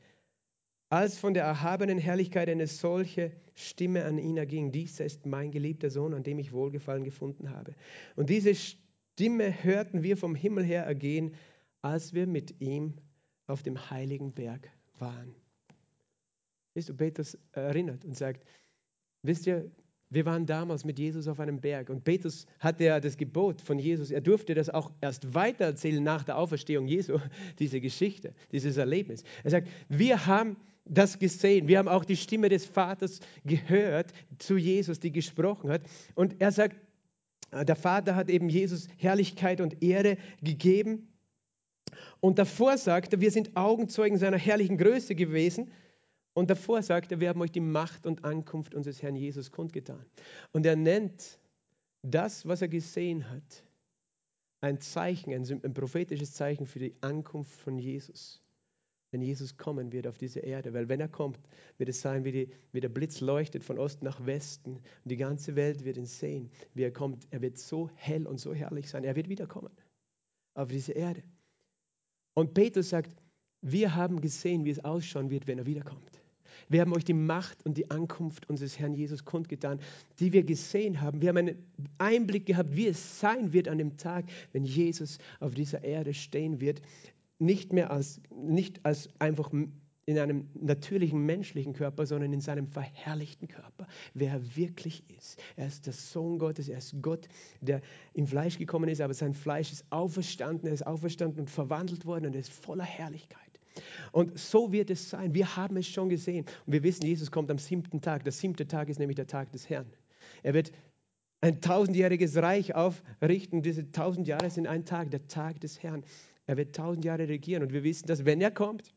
als von der erhabenen Herrlichkeit eine solche Stimme an ihn erging. Dies ist mein geliebter Sohn, an dem ich Wohlgefallen gefunden habe. Und diese Stimme hörten wir vom Himmel her ergehen, als wir mit ihm auf dem heiligen Berg waren. Siehst du, Petrus erinnert und sagt, wisst ihr, wir waren damals mit Jesus auf einem Berg und Petrus hatte ja das Gebot von Jesus. Er durfte das auch erst weitererzählen nach der Auferstehung Jesu, diese Geschichte, dieses Erlebnis. Er sagt, wir haben das gesehen, wir haben auch die Stimme des Vaters gehört zu Jesus, die gesprochen hat. Und er sagt, der Vater hat eben Jesus Herrlichkeit und Ehre gegeben. Und davor sagt er, wir sind Augenzeugen seiner herrlichen Größe gewesen. Und davor sagt er, wir haben euch die Macht und Ankunft unseres Herrn Jesus kundgetan. Und er nennt das, was er gesehen hat, ein Zeichen, ein, ein prophetisches Zeichen für die Ankunft von Jesus. wenn Jesus kommen wird auf diese Erde. Weil wenn er kommt, wird es sein, wie, die, wie der Blitz leuchtet von Osten nach Westen. Und die ganze Welt wird ihn sehen, wie er kommt. Er wird so hell und so herrlich sein. Er wird wiederkommen auf diese Erde. Und Petrus sagt, wir haben gesehen, wie es ausschauen wird, wenn er wiederkommt. Wir haben euch die Macht und die Ankunft unseres Herrn Jesus kundgetan, die wir gesehen haben. Wir haben einen Einblick gehabt, wie es sein wird an dem Tag, wenn Jesus auf dieser Erde stehen wird nicht mehr als, nicht als einfach in einem natürlichen menschlichen Körper, sondern in seinem verherrlichten Körper, wer er wirklich ist. Er ist der Sohn Gottes, er ist Gott, der im Fleisch gekommen ist, aber sein Fleisch ist auferstanden, er ist auferstanden und verwandelt worden und er ist voller Herrlichkeit. Und so wird es sein. Wir haben es schon gesehen. Und wir wissen, Jesus kommt am siebten Tag. Der siebte Tag ist nämlich der Tag des Herrn. Er wird ein tausendjähriges Reich aufrichten. Diese tausend Jahre sind ein Tag, der Tag des Herrn. Er wird tausend Jahre regieren. Und wir wissen, dass wenn er kommt,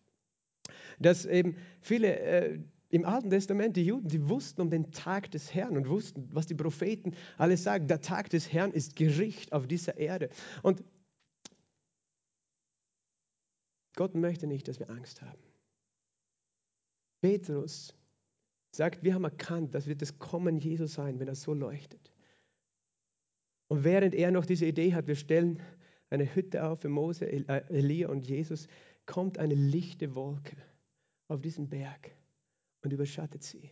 dass eben viele äh, im Alten Testament, die Juden, die wussten um den Tag des Herrn und wussten, was die Propheten alles sagen. Der Tag des Herrn ist Gericht auf dieser Erde. Und Gott möchte nicht, dass wir Angst haben. Petrus sagt, wir haben erkannt, dass wir das Kommen Jesus sein, wenn er so leuchtet. Und während er noch diese Idee hat, wir stellen eine Hütte auf für Mose, äh, Elia und Jesus, kommt eine lichte Wolke auf diesen Berg und überschattet sie.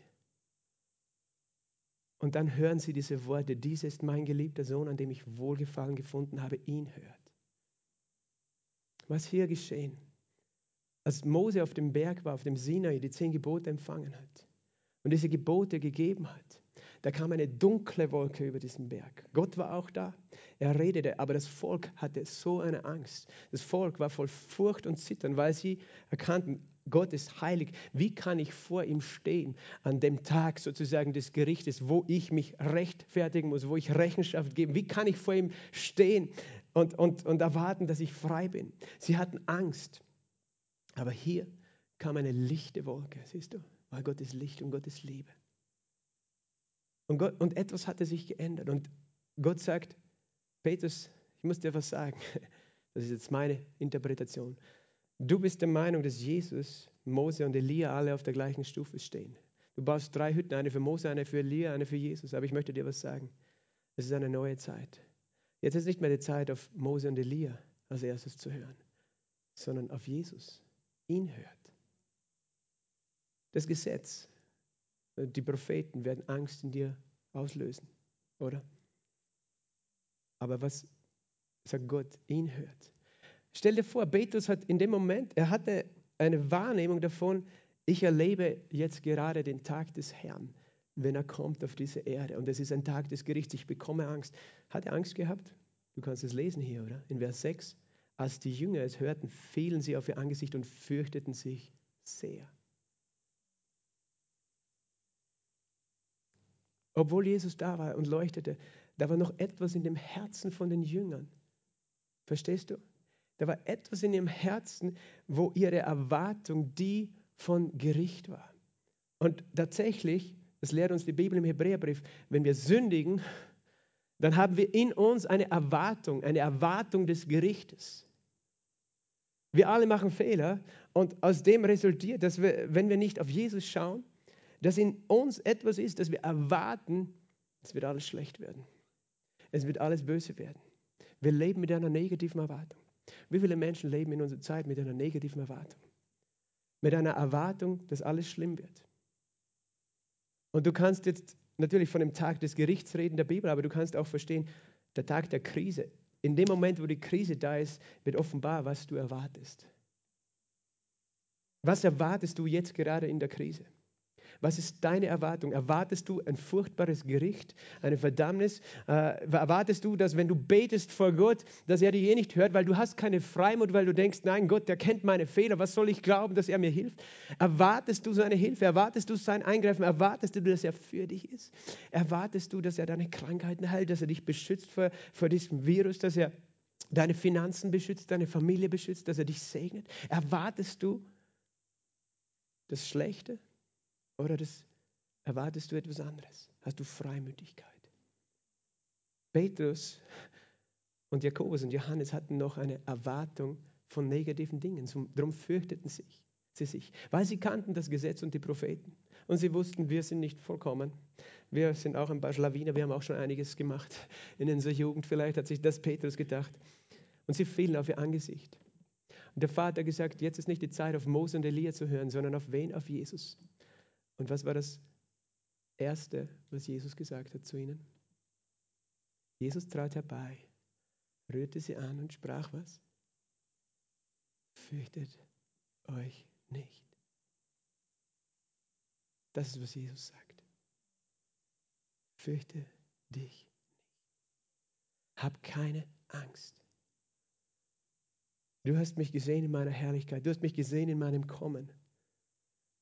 Und dann hören sie diese Worte, dies ist mein geliebter Sohn, an dem ich Wohlgefallen gefunden habe, ihn hört. Was hier geschehen, als Mose auf dem Berg war, auf dem Sinai, die zehn Gebote empfangen hat und diese Gebote gegeben hat, da kam eine dunkle Wolke über diesen Berg. Gott war auch da. Er redete, aber das Volk hatte so eine Angst. Das Volk war voll Furcht und Zittern, weil sie erkannten, Gott ist heilig. Wie kann ich vor ihm stehen an dem Tag sozusagen des Gerichtes, wo ich mich rechtfertigen muss, wo ich Rechenschaft gebe? Wie kann ich vor ihm stehen und, und, und erwarten, dass ich frei bin? Sie hatten Angst. Aber hier kam eine lichte Wolke, siehst du? Weil Gott ist Licht und Gott ist Liebe. Und, Gott, und etwas hatte sich geändert. Und Gott sagt, Petrus, ich muss dir was sagen. Das ist jetzt meine Interpretation. Du bist der Meinung, dass Jesus, Mose und Elia alle auf der gleichen Stufe stehen. Du baust drei Hütten, eine für Mose, eine für Elia, eine für Jesus. Aber ich möchte dir was sagen. Es ist eine neue Zeit. Jetzt ist nicht mehr die Zeit, auf Mose und Elia als erstes zu hören, sondern auf Jesus. Ihn hört. Das Gesetz die Propheten werden Angst in dir auslösen, oder? Aber was sagt Gott? Ihn hört. Stell dir vor, Petrus hat in dem Moment, er hatte eine Wahrnehmung davon, ich erlebe jetzt gerade den Tag des Herrn, wenn er kommt auf diese Erde. Und es ist ein Tag des Gerichts, ich bekomme Angst. Hat er Angst gehabt? Du kannst es lesen hier, oder? In Vers 6. Als die Jünger es hörten, fielen sie auf ihr Angesicht und fürchteten sich sehr. Obwohl Jesus da war und leuchtete, da war noch etwas in dem Herzen von den Jüngern. Verstehst du? Da war etwas in ihrem Herzen, wo ihre Erwartung die von Gericht war. Und tatsächlich, das lehrt uns die Bibel im Hebräerbrief, wenn wir sündigen, dann haben wir in uns eine Erwartung, eine Erwartung des Gerichtes. Wir alle machen Fehler und aus dem resultiert, dass wir, wenn wir nicht auf Jesus schauen, dass in uns etwas ist, dass wir erwarten, es wird alles schlecht werden. Es wird alles böse werden. Wir leben mit einer negativen Erwartung. Wie viele Menschen leben in unserer Zeit mit einer negativen Erwartung? Mit einer Erwartung, dass alles schlimm wird. Und du kannst jetzt natürlich von dem Tag des Gerichts reden der Bibel, aber du kannst auch verstehen, der Tag der Krise. In dem Moment, wo die Krise da ist, wird offenbar, was du erwartest. Was erwartest du jetzt gerade in der Krise? Was ist deine Erwartung? Erwartest du ein furchtbares Gericht, eine Verdammnis? Äh, erwartest du, dass wenn du betest vor Gott, dass er dich eh nicht hört, weil du hast keine Freimut, weil du denkst, nein, Gott, der kennt meine Fehler, was soll ich glauben, dass er mir hilft? Erwartest du seine Hilfe? Erwartest du sein Eingreifen? Erwartest du, dass er für dich ist? Erwartest du, dass er deine Krankheiten heilt, dass er dich beschützt vor, vor diesem Virus, dass er deine Finanzen beschützt, deine Familie beschützt, dass er dich segnet? Erwartest du das Schlechte? Oder das, erwartest du etwas anderes? Hast du Freimütigkeit? Petrus und Jakobus und Johannes hatten noch eine Erwartung von negativen Dingen. Darum fürchteten sich. sie sich, weil sie kannten das Gesetz und die Propheten. Und sie wussten, wir sind nicht vollkommen. Wir sind auch ein paar Schlawiner, wir haben auch schon einiges gemacht in unserer Jugend. Vielleicht hat sich das Petrus gedacht. Und sie fielen auf ihr Angesicht. Und der Vater gesagt, jetzt ist nicht die Zeit, auf Mose und Elia zu hören, sondern auf wen? Auf Jesus. Und was war das Erste, was Jesus gesagt hat zu ihnen? Jesus trat herbei, rührte sie an und sprach was? Fürchtet euch nicht. Das ist, was Jesus sagt. Fürchte dich nicht. Hab keine Angst. Du hast mich gesehen in meiner Herrlichkeit. Du hast mich gesehen in meinem Kommen.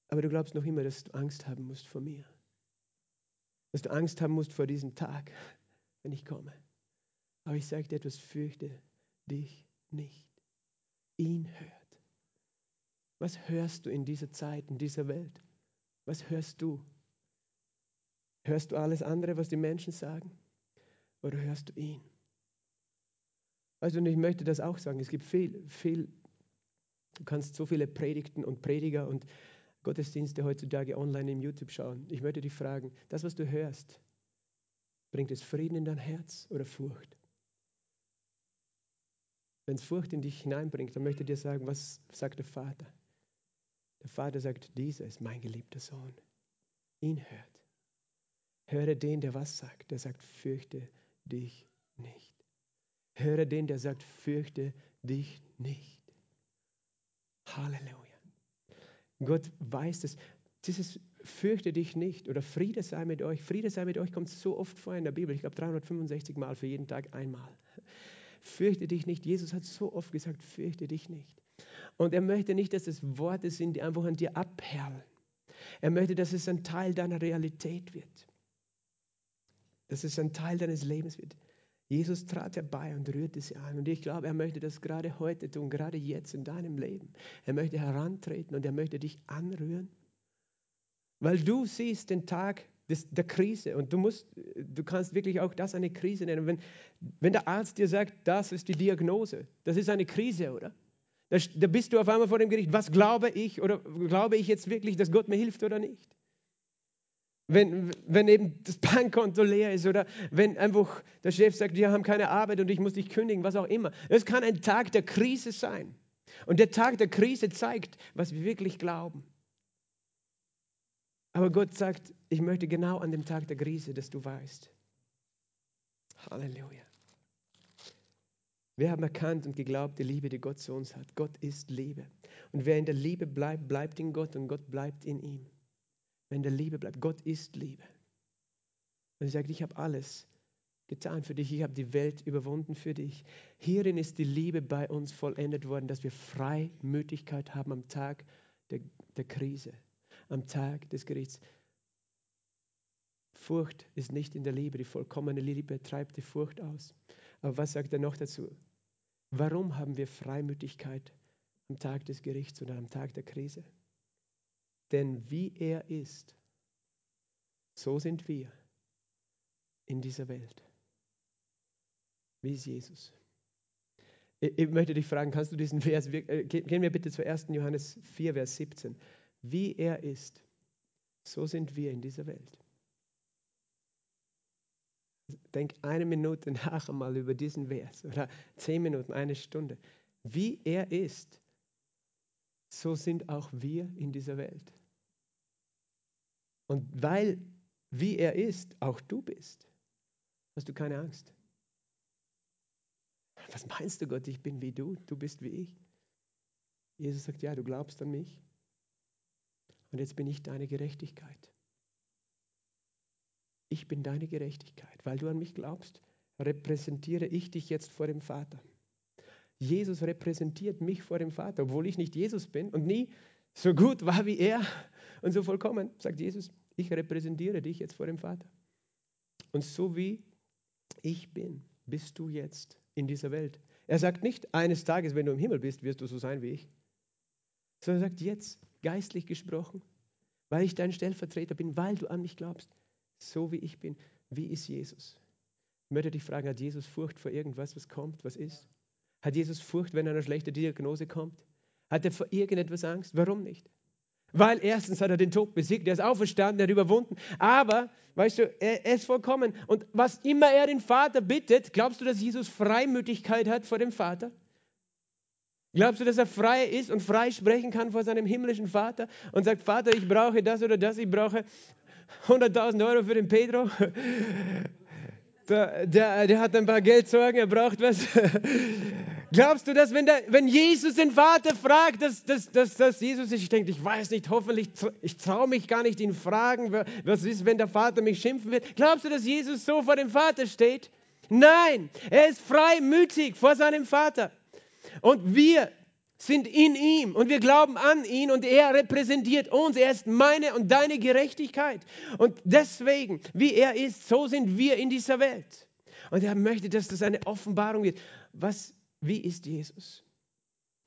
Aber du glaubst noch immer, dass du Angst haben musst vor mir. Dass du Angst haben musst vor diesem Tag, wenn ich komme. Aber ich sage dir etwas, fürchte dich nicht. Ihn hört. Was hörst du in dieser Zeit, in dieser Welt? Was hörst du? Hörst du alles andere, was die Menschen sagen? Oder hörst du ihn? Also, und ich möchte das auch sagen, es gibt viel, viel, du kannst so viele Predigten und Prediger und Gottesdienste heutzutage online im YouTube schauen. Ich möchte dich fragen, das, was du hörst, bringt es Frieden in dein Herz oder Furcht? Wenn es Furcht in dich hineinbringt, dann möchte ich dir sagen, was sagt der Vater? Der Vater sagt, dieser ist mein geliebter Sohn. Ihn hört. Höre den, der was sagt. Der sagt, fürchte dich nicht. Höre den, der sagt, fürchte dich nicht. Halleluja. Gott weiß es. Dieses fürchte dich nicht oder Friede sei mit euch. Friede sei mit euch kommt so oft vor in der Bibel. Ich glaube 365 Mal für jeden Tag einmal. Fürchte dich nicht. Jesus hat so oft gesagt, fürchte dich nicht. Und er möchte nicht, dass es Worte sind, die einfach an dir abperlen. Er möchte, dass es ein Teil deiner Realität wird. Dass es ein Teil deines Lebens wird. Jesus trat herbei und rührte sie an. Und ich glaube, er möchte das gerade heute tun, gerade jetzt in deinem Leben. Er möchte herantreten und er möchte dich anrühren. Weil du siehst den Tag des, der Krise und du, musst, du kannst wirklich auch das eine Krise nennen. Wenn, wenn der Arzt dir sagt, das ist die Diagnose, das ist eine Krise, oder? Da, da bist du auf einmal vor dem Gericht. Was glaube ich oder glaube ich jetzt wirklich, dass Gott mir hilft oder nicht? Wenn, wenn eben das Bankkonto leer ist oder wenn einfach der Chef sagt, wir haben keine Arbeit und ich muss dich kündigen, was auch immer. Es kann ein Tag der Krise sein. Und der Tag der Krise zeigt, was wir wirklich glauben. Aber Gott sagt, ich möchte genau an dem Tag der Krise, dass du weißt. Halleluja. Wir haben erkannt und geglaubt, die Liebe, die Gott zu uns hat. Gott ist Liebe. Und wer in der Liebe bleibt, bleibt in Gott und Gott bleibt in ihm wenn der Liebe bleibt. Gott ist Liebe. Und er sagt, ich habe alles getan für dich, ich habe die Welt überwunden für dich. Hierin ist die Liebe bei uns vollendet worden, dass wir Freimütigkeit haben am Tag der, der Krise, am Tag des Gerichts. Furcht ist nicht in der Liebe, die vollkommene Liebe treibt die Furcht aus. Aber was sagt er noch dazu? Warum haben wir Freimütigkeit am Tag des Gerichts oder am Tag der Krise? Denn wie er ist, so sind wir in dieser Welt. Wie ist Jesus? Ich möchte dich fragen, kannst du diesen Vers, äh, gehen wir bitte zu 1. Johannes 4, Vers 17. Wie er ist, so sind wir in dieser Welt. Denk eine Minute nach einmal über diesen Vers oder zehn Minuten, eine Stunde. Wie er ist, so sind auch wir in dieser Welt. Und weil, wie er ist, auch du bist, hast du keine Angst. Was meinst du, Gott? Ich bin wie du, du bist wie ich. Jesus sagt, ja, du glaubst an mich. Und jetzt bin ich deine Gerechtigkeit. Ich bin deine Gerechtigkeit. Weil du an mich glaubst, repräsentiere ich dich jetzt vor dem Vater. Jesus repräsentiert mich vor dem Vater, obwohl ich nicht Jesus bin und nie so gut war wie er und so vollkommen, sagt Jesus, ich repräsentiere dich jetzt vor dem Vater. Und so wie ich bin, bist du jetzt in dieser Welt. Er sagt nicht, eines Tages, wenn du im Himmel bist, wirst du so sein wie ich, sondern er sagt jetzt, geistlich gesprochen, weil ich dein Stellvertreter bin, weil du an mich glaubst, so wie ich bin. Wie ist Jesus? Ich möchte dich fragen, hat Jesus Furcht vor irgendwas, was kommt, was ist? Hat Jesus Furcht, wenn eine schlechte Diagnose kommt? Hat er vor irgendetwas Angst? Warum nicht? Weil erstens hat er den Tod besiegt, er ist auferstanden, er hat überwunden. Aber, weißt du, er, ist vollkommen. Und was immer er den Vater bittet, glaubst du, dass Jesus Freimütigkeit hat vor dem Vater? Glaubst du, dass er frei ist und frei sprechen kann vor seinem himmlischen Vater und sagt, Vater, ich brauche das oder das, ich brauche 100.000 Euro für den Pedro? Der, der, der, hat ein paar Geldsorgen, er braucht was. Glaubst du, dass wenn, der, wenn Jesus den Vater fragt, dass, dass, dass, dass Jesus sich denkt, ich weiß nicht, hoffentlich, ich traue mich gar nicht ihn fragen, was ist, wenn der Vater mich schimpfen wird? Glaubst du, dass Jesus so vor dem Vater steht? Nein, er ist freimütig vor seinem Vater. Und wir sind in ihm und wir glauben an ihn und er repräsentiert uns. Er ist meine und deine Gerechtigkeit. Und deswegen, wie er ist, so sind wir in dieser Welt. Und er möchte, dass das eine Offenbarung wird. Was, wie ist Jesus?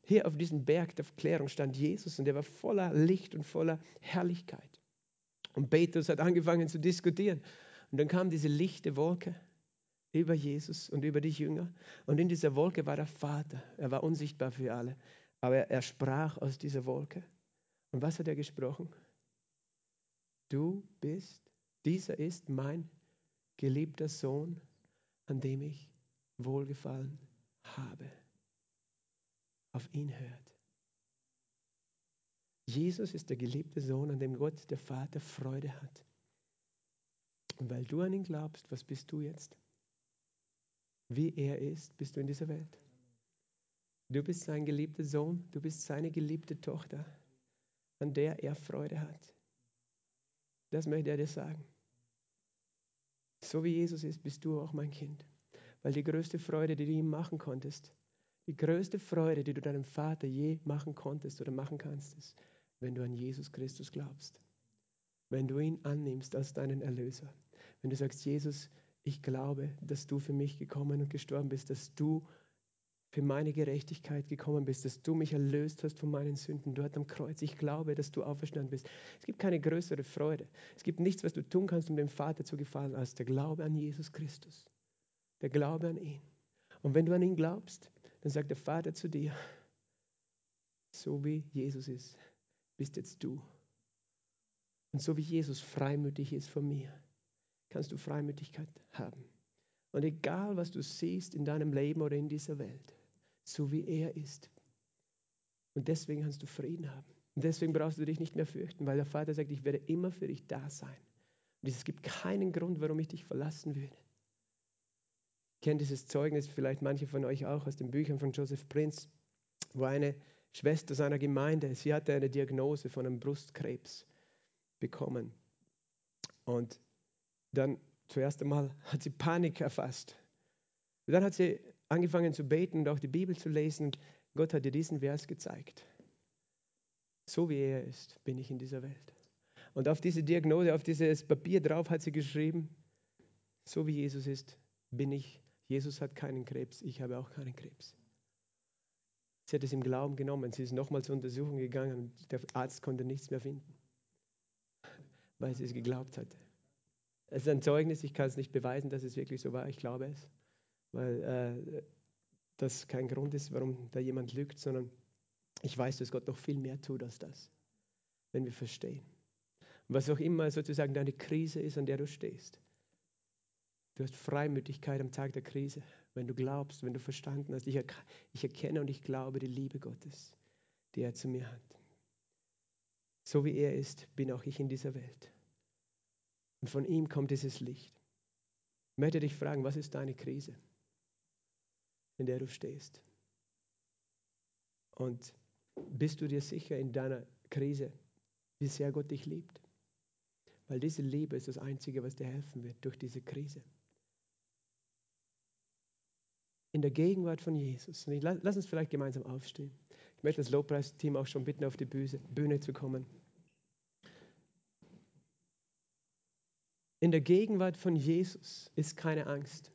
Hier auf diesem Berg der Verklärung stand Jesus und er war voller Licht und voller Herrlichkeit. Und Petrus hat angefangen zu diskutieren. Und dann kam diese lichte Wolke über Jesus und über die Jünger. Und in dieser Wolke war der Vater. Er war unsichtbar für alle. Aber er, er sprach aus dieser Wolke. Und was hat er gesprochen? Du bist, dieser ist mein geliebter Sohn, an dem ich Wohlgefallen habe. Auf ihn hört. Jesus ist der geliebte Sohn, an dem Gott, der Vater, Freude hat. Und weil du an ihn glaubst, was bist du jetzt? wie er ist, bist du in dieser Welt. Du bist sein geliebter Sohn, du bist seine geliebte Tochter, an der er Freude hat. Das möchte er dir sagen. So wie Jesus ist, bist du auch mein Kind. Weil die größte Freude, die du ihm machen konntest, die größte Freude, die du deinem Vater je machen konntest oder machen kannst, ist, wenn du an Jesus Christus glaubst. Wenn du ihn annimmst als deinen Erlöser. Wenn du sagst, Jesus, ich glaube, dass du für mich gekommen und gestorben bist, dass du für meine Gerechtigkeit gekommen bist, dass du mich erlöst hast von meinen Sünden dort am Kreuz. Ich glaube, dass du auferstanden bist. Es gibt keine größere Freude. Es gibt nichts, was du tun kannst, um dem Vater zu gefallen, als der Glaube an Jesus Christus. Der Glaube an ihn. Und wenn du an ihn glaubst, dann sagt der Vater zu dir, so wie Jesus ist, bist jetzt du. Und so wie Jesus freimütig ist von mir, kannst du Freimütigkeit haben. Und egal, was du siehst in deinem Leben oder in dieser Welt, so wie er ist. Und deswegen kannst du Frieden haben. Und deswegen brauchst du dich nicht mehr fürchten, weil der Vater sagt, ich werde immer für dich da sein. Und es gibt keinen Grund, warum ich dich verlassen würde. Ich kenne dieses Zeugnis, vielleicht manche von euch auch, aus den Büchern von Joseph Prince, wo eine Schwester seiner Gemeinde, sie hatte eine Diagnose von einem Brustkrebs bekommen. Und dann zuerst einmal hat sie Panik erfasst. Und dann hat sie angefangen zu beten und auch die Bibel zu lesen. Gott hat ihr diesen Vers gezeigt. So wie er ist, bin ich in dieser Welt. Und auf diese Diagnose, auf dieses Papier drauf hat sie geschrieben, so wie Jesus ist, bin ich. Jesus hat keinen Krebs, ich habe auch keinen Krebs. Sie hat es im Glauben genommen. Sie ist nochmal zur Untersuchung gegangen und der Arzt konnte nichts mehr finden, weil sie es geglaubt hatte. Es ist ein Zeugnis, ich kann es nicht beweisen, dass es wirklich so war, ich glaube es, weil äh, das kein Grund ist, warum da jemand lügt, sondern ich weiß, dass Gott noch viel mehr tut als das, wenn wir verstehen. Was auch immer sozusagen deine Krise ist, an der du stehst. Du hast Freimütigkeit am Tag der Krise, wenn du glaubst, wenn du verstanden hast. Ich, er ich erkenne und ich glaube die Liebe Gottes, die er zu mir hat. So wie er ist, bin auch ich in dieser Welt. Und von ihm kommt dieses Licht. Ich möchte dich fragen, was ist deine Krise, in der du stehst? Und bist du dir sicher in deiner Krise, wie sehr Gott dich liebt? Weil diese Liebe ist das Einzige, was dir helfen wird durch diese Krise. In der Gegenwart von Jesus. Und ich, lass uns vielleicht gemeinsam aufstehen. Ich möchte das Lobpreisteam auch schon bitten, auf die Bühne zu kommen. In der Gegenwart von Jesus ist keine Angst.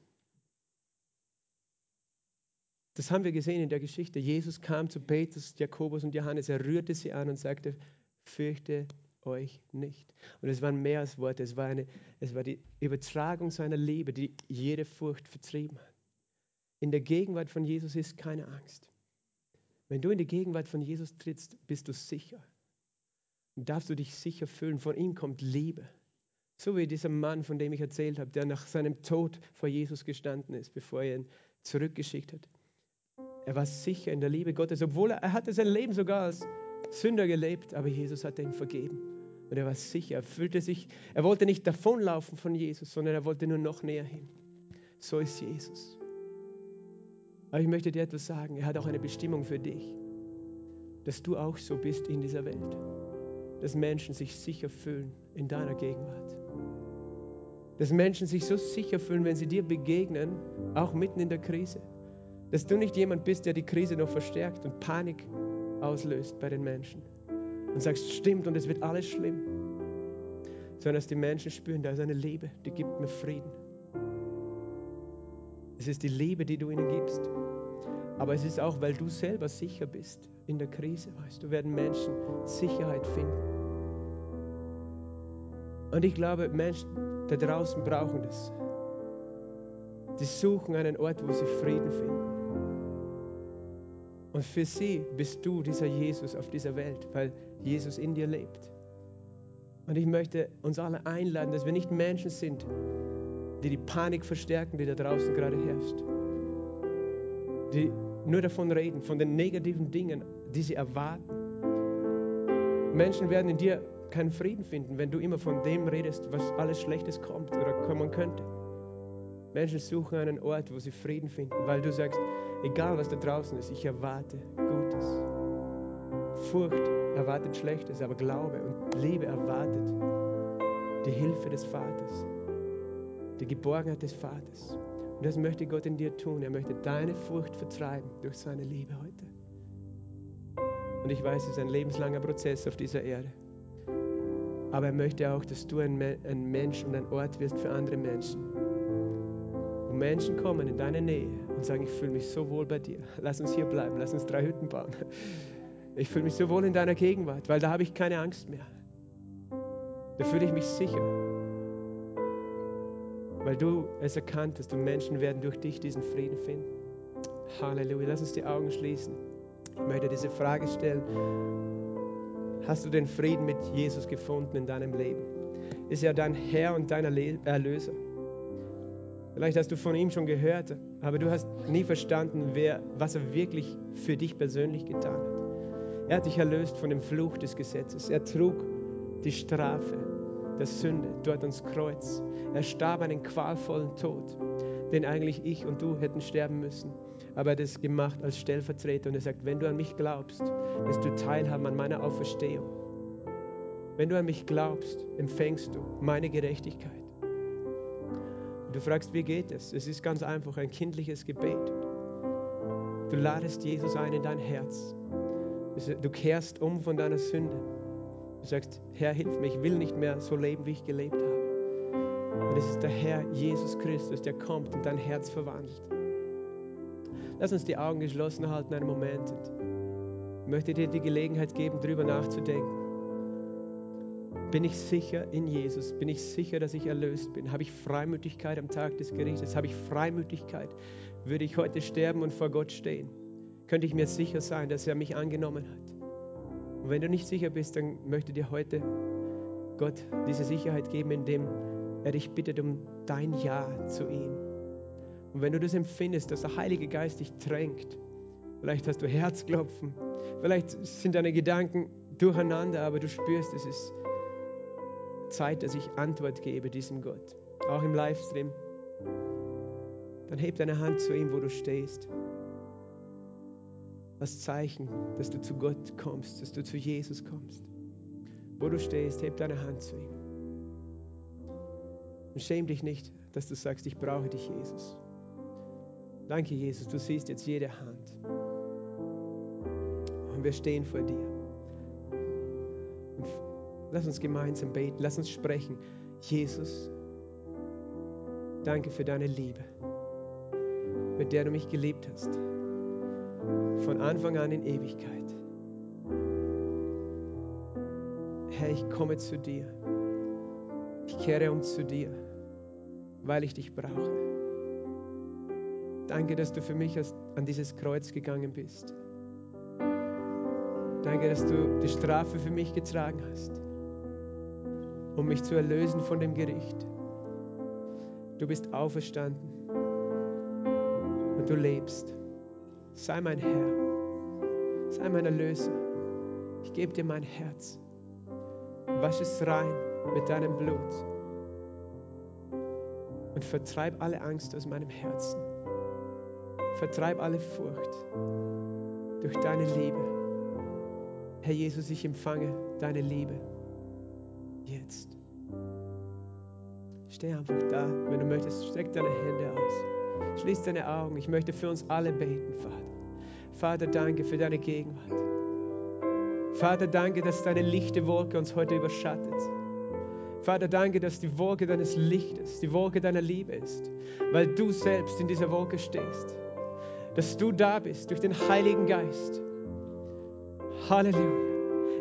Das haben wir gesehen in der Geschichte. Jesus kam zu Petrus, Jakobus und Johannes, er rührte sie an und sagte, fürchte euch nicht. Und es waren mehr als Worte, es war, eine, es war die Übertragung seiner Liebe, die jede Furcht vertrieben hat. In der Gegenwart von Jesus ist keine Angst. Wenn du in die Gegenwart von Jesus trittst, bist du sicher. Und darfst du dich sicher fühlen. Von ihm kommt Liebe. So wie dieser Mann, von dem ich erzählt habe, der nach seinem Tod vor Jesus gestanden ist, bevor er ihn zurückgeschickt hat. Er war sicher in der Liebe Gottes, obwohl er, er hatte sein Leben sogar als Sünder gelebt, aber Jesus hat ihm vergeben. Und er war sicher, er fühlte sich, er wollte nicht davonlaufen von Jesus, sondern er wollte nur noch näher hin. So ist Jesus. Aber ich möchte dir etwas sagen, er hat auch eine Bestimmung für dich, dass du auch so bist in dieser Welt, dass Menschen sich sicher fühlen in deiner Gegenwart. Dass Menschen sich so sicher fühlen, wenn sie dir begegnen, auch mitten in der Krise. Dass du nicht jemand bist, der die Krise noch verstärkt und Panik auslöst bei den Menschen und sagst, stimmt und es wird alles schlimm. Sondern dass die Menschen spüren, da ist eine Liebe, die gibt mir Frieden. Es ist die Liebe, die du ihnen gibst. Aber es ist auch, weil du selber sicher bist in der Krise, weißt du, werden Menschen Sicherheit finden. Und ich glaube, Menschen da draußen brauchen das. Die suchen einen Ort, wo sie Frieden finden. Und für sie bist du dieser Jesus auf dieser Welt, weil Jesus in dir lebt. Und ich möchte uns alle einladen, dass wir nicht Menschen sind, die die Panik verstärken, die da draußen gerade herrscht. Die nur davon reden, von den negativen Dingen, die sie erwarten. Menschen werden in dir keinen Frieden finden, wenn du immer von dem redest, was alles Schlechtes kommt oder kommen könnte. Menschen suchen einen Ort, wo sie Frieden finden, weil du sagst, egal was da draußen ist, ich erwarte Gutes. Furcht erwartet Schlechtes, aber Glaube und Liebe erwartet die Hilfe des Vaters, die Geborgenheit des Vaters. Und das möchte Gott in dir tun. Er möchte deine Furcht vertreiben durch seine Liebe heute. Und ich weiß, es ist ein lebenslanger Prozess auf dieser Erde. Aber er möchte auch, dass du ein, ein Mensch und ein Ort wirst für andere Menschen. Und Menschen kommen in deine Nähe und sagen, ich fühle mich so wohl bei dir. Lass uns hier bleiben, lass uns drei Hütten bauen. Ich fühle mich so wohl in deiner Gegenwart, weil da habe ich keine Angst mehr. Da fühle ich mich sicher. Weil du es erkannt hast und Menschen werden durch dich diesen Frieden finden. Halleluja. Lass uns die Augen schließen. Ich möchte diese Frage stellen. Hast du den Frieden mit Jesus gefunden in deinem Leben? Ist er dein Herr und dein Erlöser? Vielleicht hast du von ihm schon gehört, aber du hast nie verstanden, wer, was er wirklich für dich persönlich getan hat. Er hat dich erlöst von dem Fluch des Gesetzes. Er trug die Strafe der Sünde dort ans Kreuz. Er starb einen qualvollen Tod, den eigentlich ich und du hätten sterben müssen. Aber er hat es gemacht als Stellvertreter und er sagt, wenn du an mich glaubst, wirst du teilhaben an meiner Auferstehung. Wenn du an mich glaubst, empfängst du meine Gerechtigkeit. Und du fragst, wie geht es? Es ist ganz einfach ein kindliches Gebet. Du ladest Jesus ein in dein Herz Du kehrst um von deiner Sünde. Du sagst, Herr, hilf mir, ich will nicht mehr so leben, wie ich gelebt habe. Und es ist der Herr Jesus Christus, der kommt und dein Herz verwandelt. Lass uns die Augen geschlossen halten einen Moment. Ich möchte dir die Gelegenheit geben, darüber nachzudenken. Bin ich sicher in Jesus? Bin ich sicher, dass ich erlöst bin? Habe ich Freimütigkeit am Tag des Gerichtes? Habe ich Freimütigkeit? Würde ich heute sterben und vor Gott stehen? könnte ich mir sicher sein, dass er mich angenommen hat. Und wenn du nicht sicher bist, dann möchte dir heute Gott diese Sicherheit geben, indem er dich bittet um dein Ja zu ihm. Und wenn du das empfindest, dass der Heilige Geist dich drängt, vielleicht hast du Herzklopfen, vielleicht sind deine Gedanken durcheinander, aber du spürst, es ist Zeit, dass ich Antwort gebe diesem Gott, auch im Livestream. Dann heb deine Hand zu ihm, wo du stehst als Zeichen, dass du zu Gott kommst, dass du zu Jesus kommst. Wo du stehst, heb deine Hand zu ihm. Und schäm dich nicht, dass du sagst, ich brauche dich, Jesus. Danke, Jesus, du siehst jetzt jede Hand. Und wir stehen vor dir. Und lass uns gemeinsam beten, lass uns sprechen. Jesus, danke für deine Liebe, mit der du mich geliebt hast von Anfang an in Ewigkeit. Herr, ich komme zu dir. Ich kehre um zu dir, weil ich dich brauche. Danke, dass du für mich an dieses Kreuz gegangen bist. Danke, dass du die Strafe für mich getragen hast, um mich zu erlösen von dem Gericht. Du bist auferstanden und du lebst. Sei mein Herr, sei mein Erlöser. Ich gebe dir mein Herz. Wasch es rein mit deinem Blut und vertreib alle Angst aus meinem Herzen. Vertreib alle Furcht durch deine Liebe. Herr Jesus, ich empfange deine Liebe jetzt. Steh einfach da, wenn du möchtest, streck deine Hände aus. Schließ deine Augen. Ich möchte für uns alle beten, Vater. Vater, danke für deine Gegenwart. Vater, danke, dass deine lichte Wolke uns heute überschattet. Vater, danke, dass die Wolke deines Lichtes, die Wolke deiner Liebe ist, weil du selbst in dieser Wolke stehst. Dass du da bist durch den Heiligen Geist. Halleluja.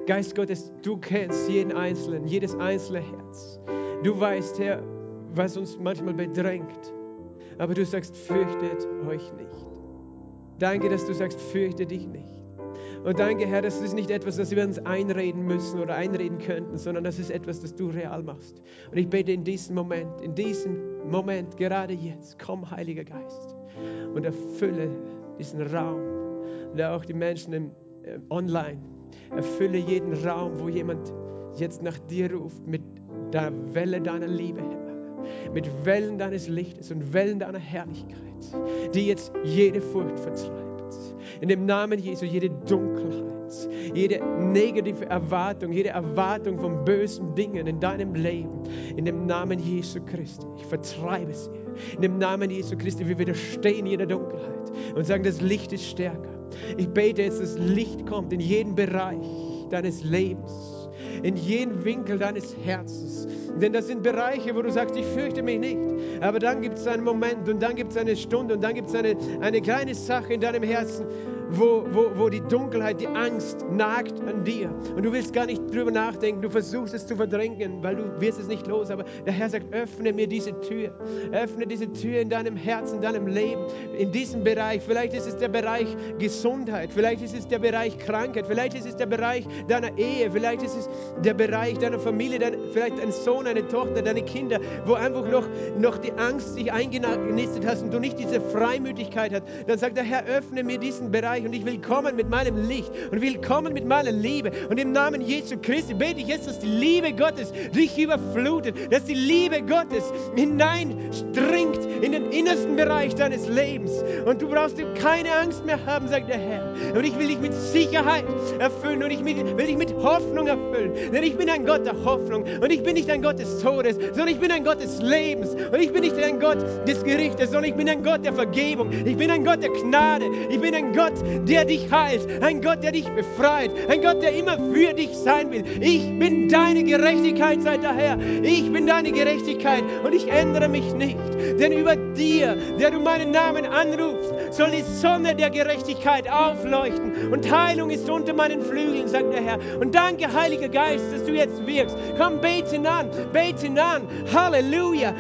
Geist Gottes, du kennst jeden Einzelnen, jedes einzelne Herz. Du weißt, Herr, was uns manchmal bedrängt. Aber du sagst, fürchtet euch nicht. Danke, dass du sagst, fürchte dich nicht. Und danke, Herr, das ist nicht etwas, das wir uns einreden müssen oder einreden könnten, sondern das ist etwas, das du real machst. Und ich bete in diesem Moment, in diesem Moment, gerade jetzt, komm, Heiliger Geist, und erfülle diesen Raum. Und auch die Menschen im, äh, online, erfülle jeden Raum, wo jemand jetzt nach dir ruft, mit der Welle deiner Liebe, Herr mit Wellen deines Lichtes und Wellen deiner Herrlichkeit, die jetzt jede Furcht vertreibt. In dem Namen Jesu jede Dunkelheit, jede negative Erwartung, jede Erwartung von bösen Dingen in deinem Leben. In dem Namen Jesu Christi. Ich vertreibe sie. In dem Namen Jesu Christi, wir widerstehen jeder Dunkelheit und sagen, das Licht ist stärker. Ich bete jetzt, dass Licht kommt in jeden Bereich deines Lebens, in jeden Winkel deines Herzens. Denn das sind Bereiche, wo du sagst, ich fürchte mich nicht. Aber dann gibt es einen Moment und dann gibt es eine Stunde und dann gibt es eine, eine kleine Sache in deinem Herzen, wo, wo, wo die Dunkelheit, die Angst nagt an dir. Und du willst gar nicht drüber nachdenken, du versuchst es zu verdrängen, weil du wirst es nicht los. Aber der Herr sagt, öffne mir diese Tür. Öffne diese Tür in deinem Herzen, in deinem Leben, in diesem Bereich. Vielleicht ist es der Bereich Gesundheit, vielleicht ist es der Bereich Krankheit, vielleicht ist es der Bereich deiner Ehe, vielleicht ist es der Bereich deiner Familie, dein, vielleicht ein Sohn, eine Tochter, deine Kinder, wo einfach noch, noch die Angst sich eingenistet hast und du nicht diese Freimütigkeit hast. Dann sagt der Herr, öffne mir diesen Bereich und ich will kommen mit meinem Licht und will kommen mit meiner Liebe. Und im Namen Jesu Christi bete ich jetzt, dass die Liebe Gottes dich überflutet, dass die Liebe Gottes hineinstringt in den innersten Bereich deines Lebens. Und du brauchst keine Angst mehr haben, sagt der Herr. Und ich will dich mit Sicherheit erfüllen und ich will dich mit Hoffnung erfüllen. Denn ich bin ein Gott der Hoffnung und ich bin nicht ein Gott des Todes, sondern ich bin ein Gott des Lebens. Und ich bin nicht ein Gott des Gerichtes, sondern ich bin ein Gott der Vergebung. Ich bin ein Gott der Gnade. Ich bin ein Gott, der dich heilt. Ein Gott, der dich befreit. Ein Gott, der immer für dich sein will. Ich bin deine Gerechtigkeit, sei der Herr. Ich bin deine Gerechtigkeit und ich ändere mich nicht. Denn über dir, der du meinen Namen anrufst, soll die Sonne der Gerechtigkeit aufleuchten. Und Heilung ist unter meinen Flügeln, sagt der Herr. Und danke, Heiliger Geist, dass du jetzt wirkst. Komm, bete an, bete an. Halleluja.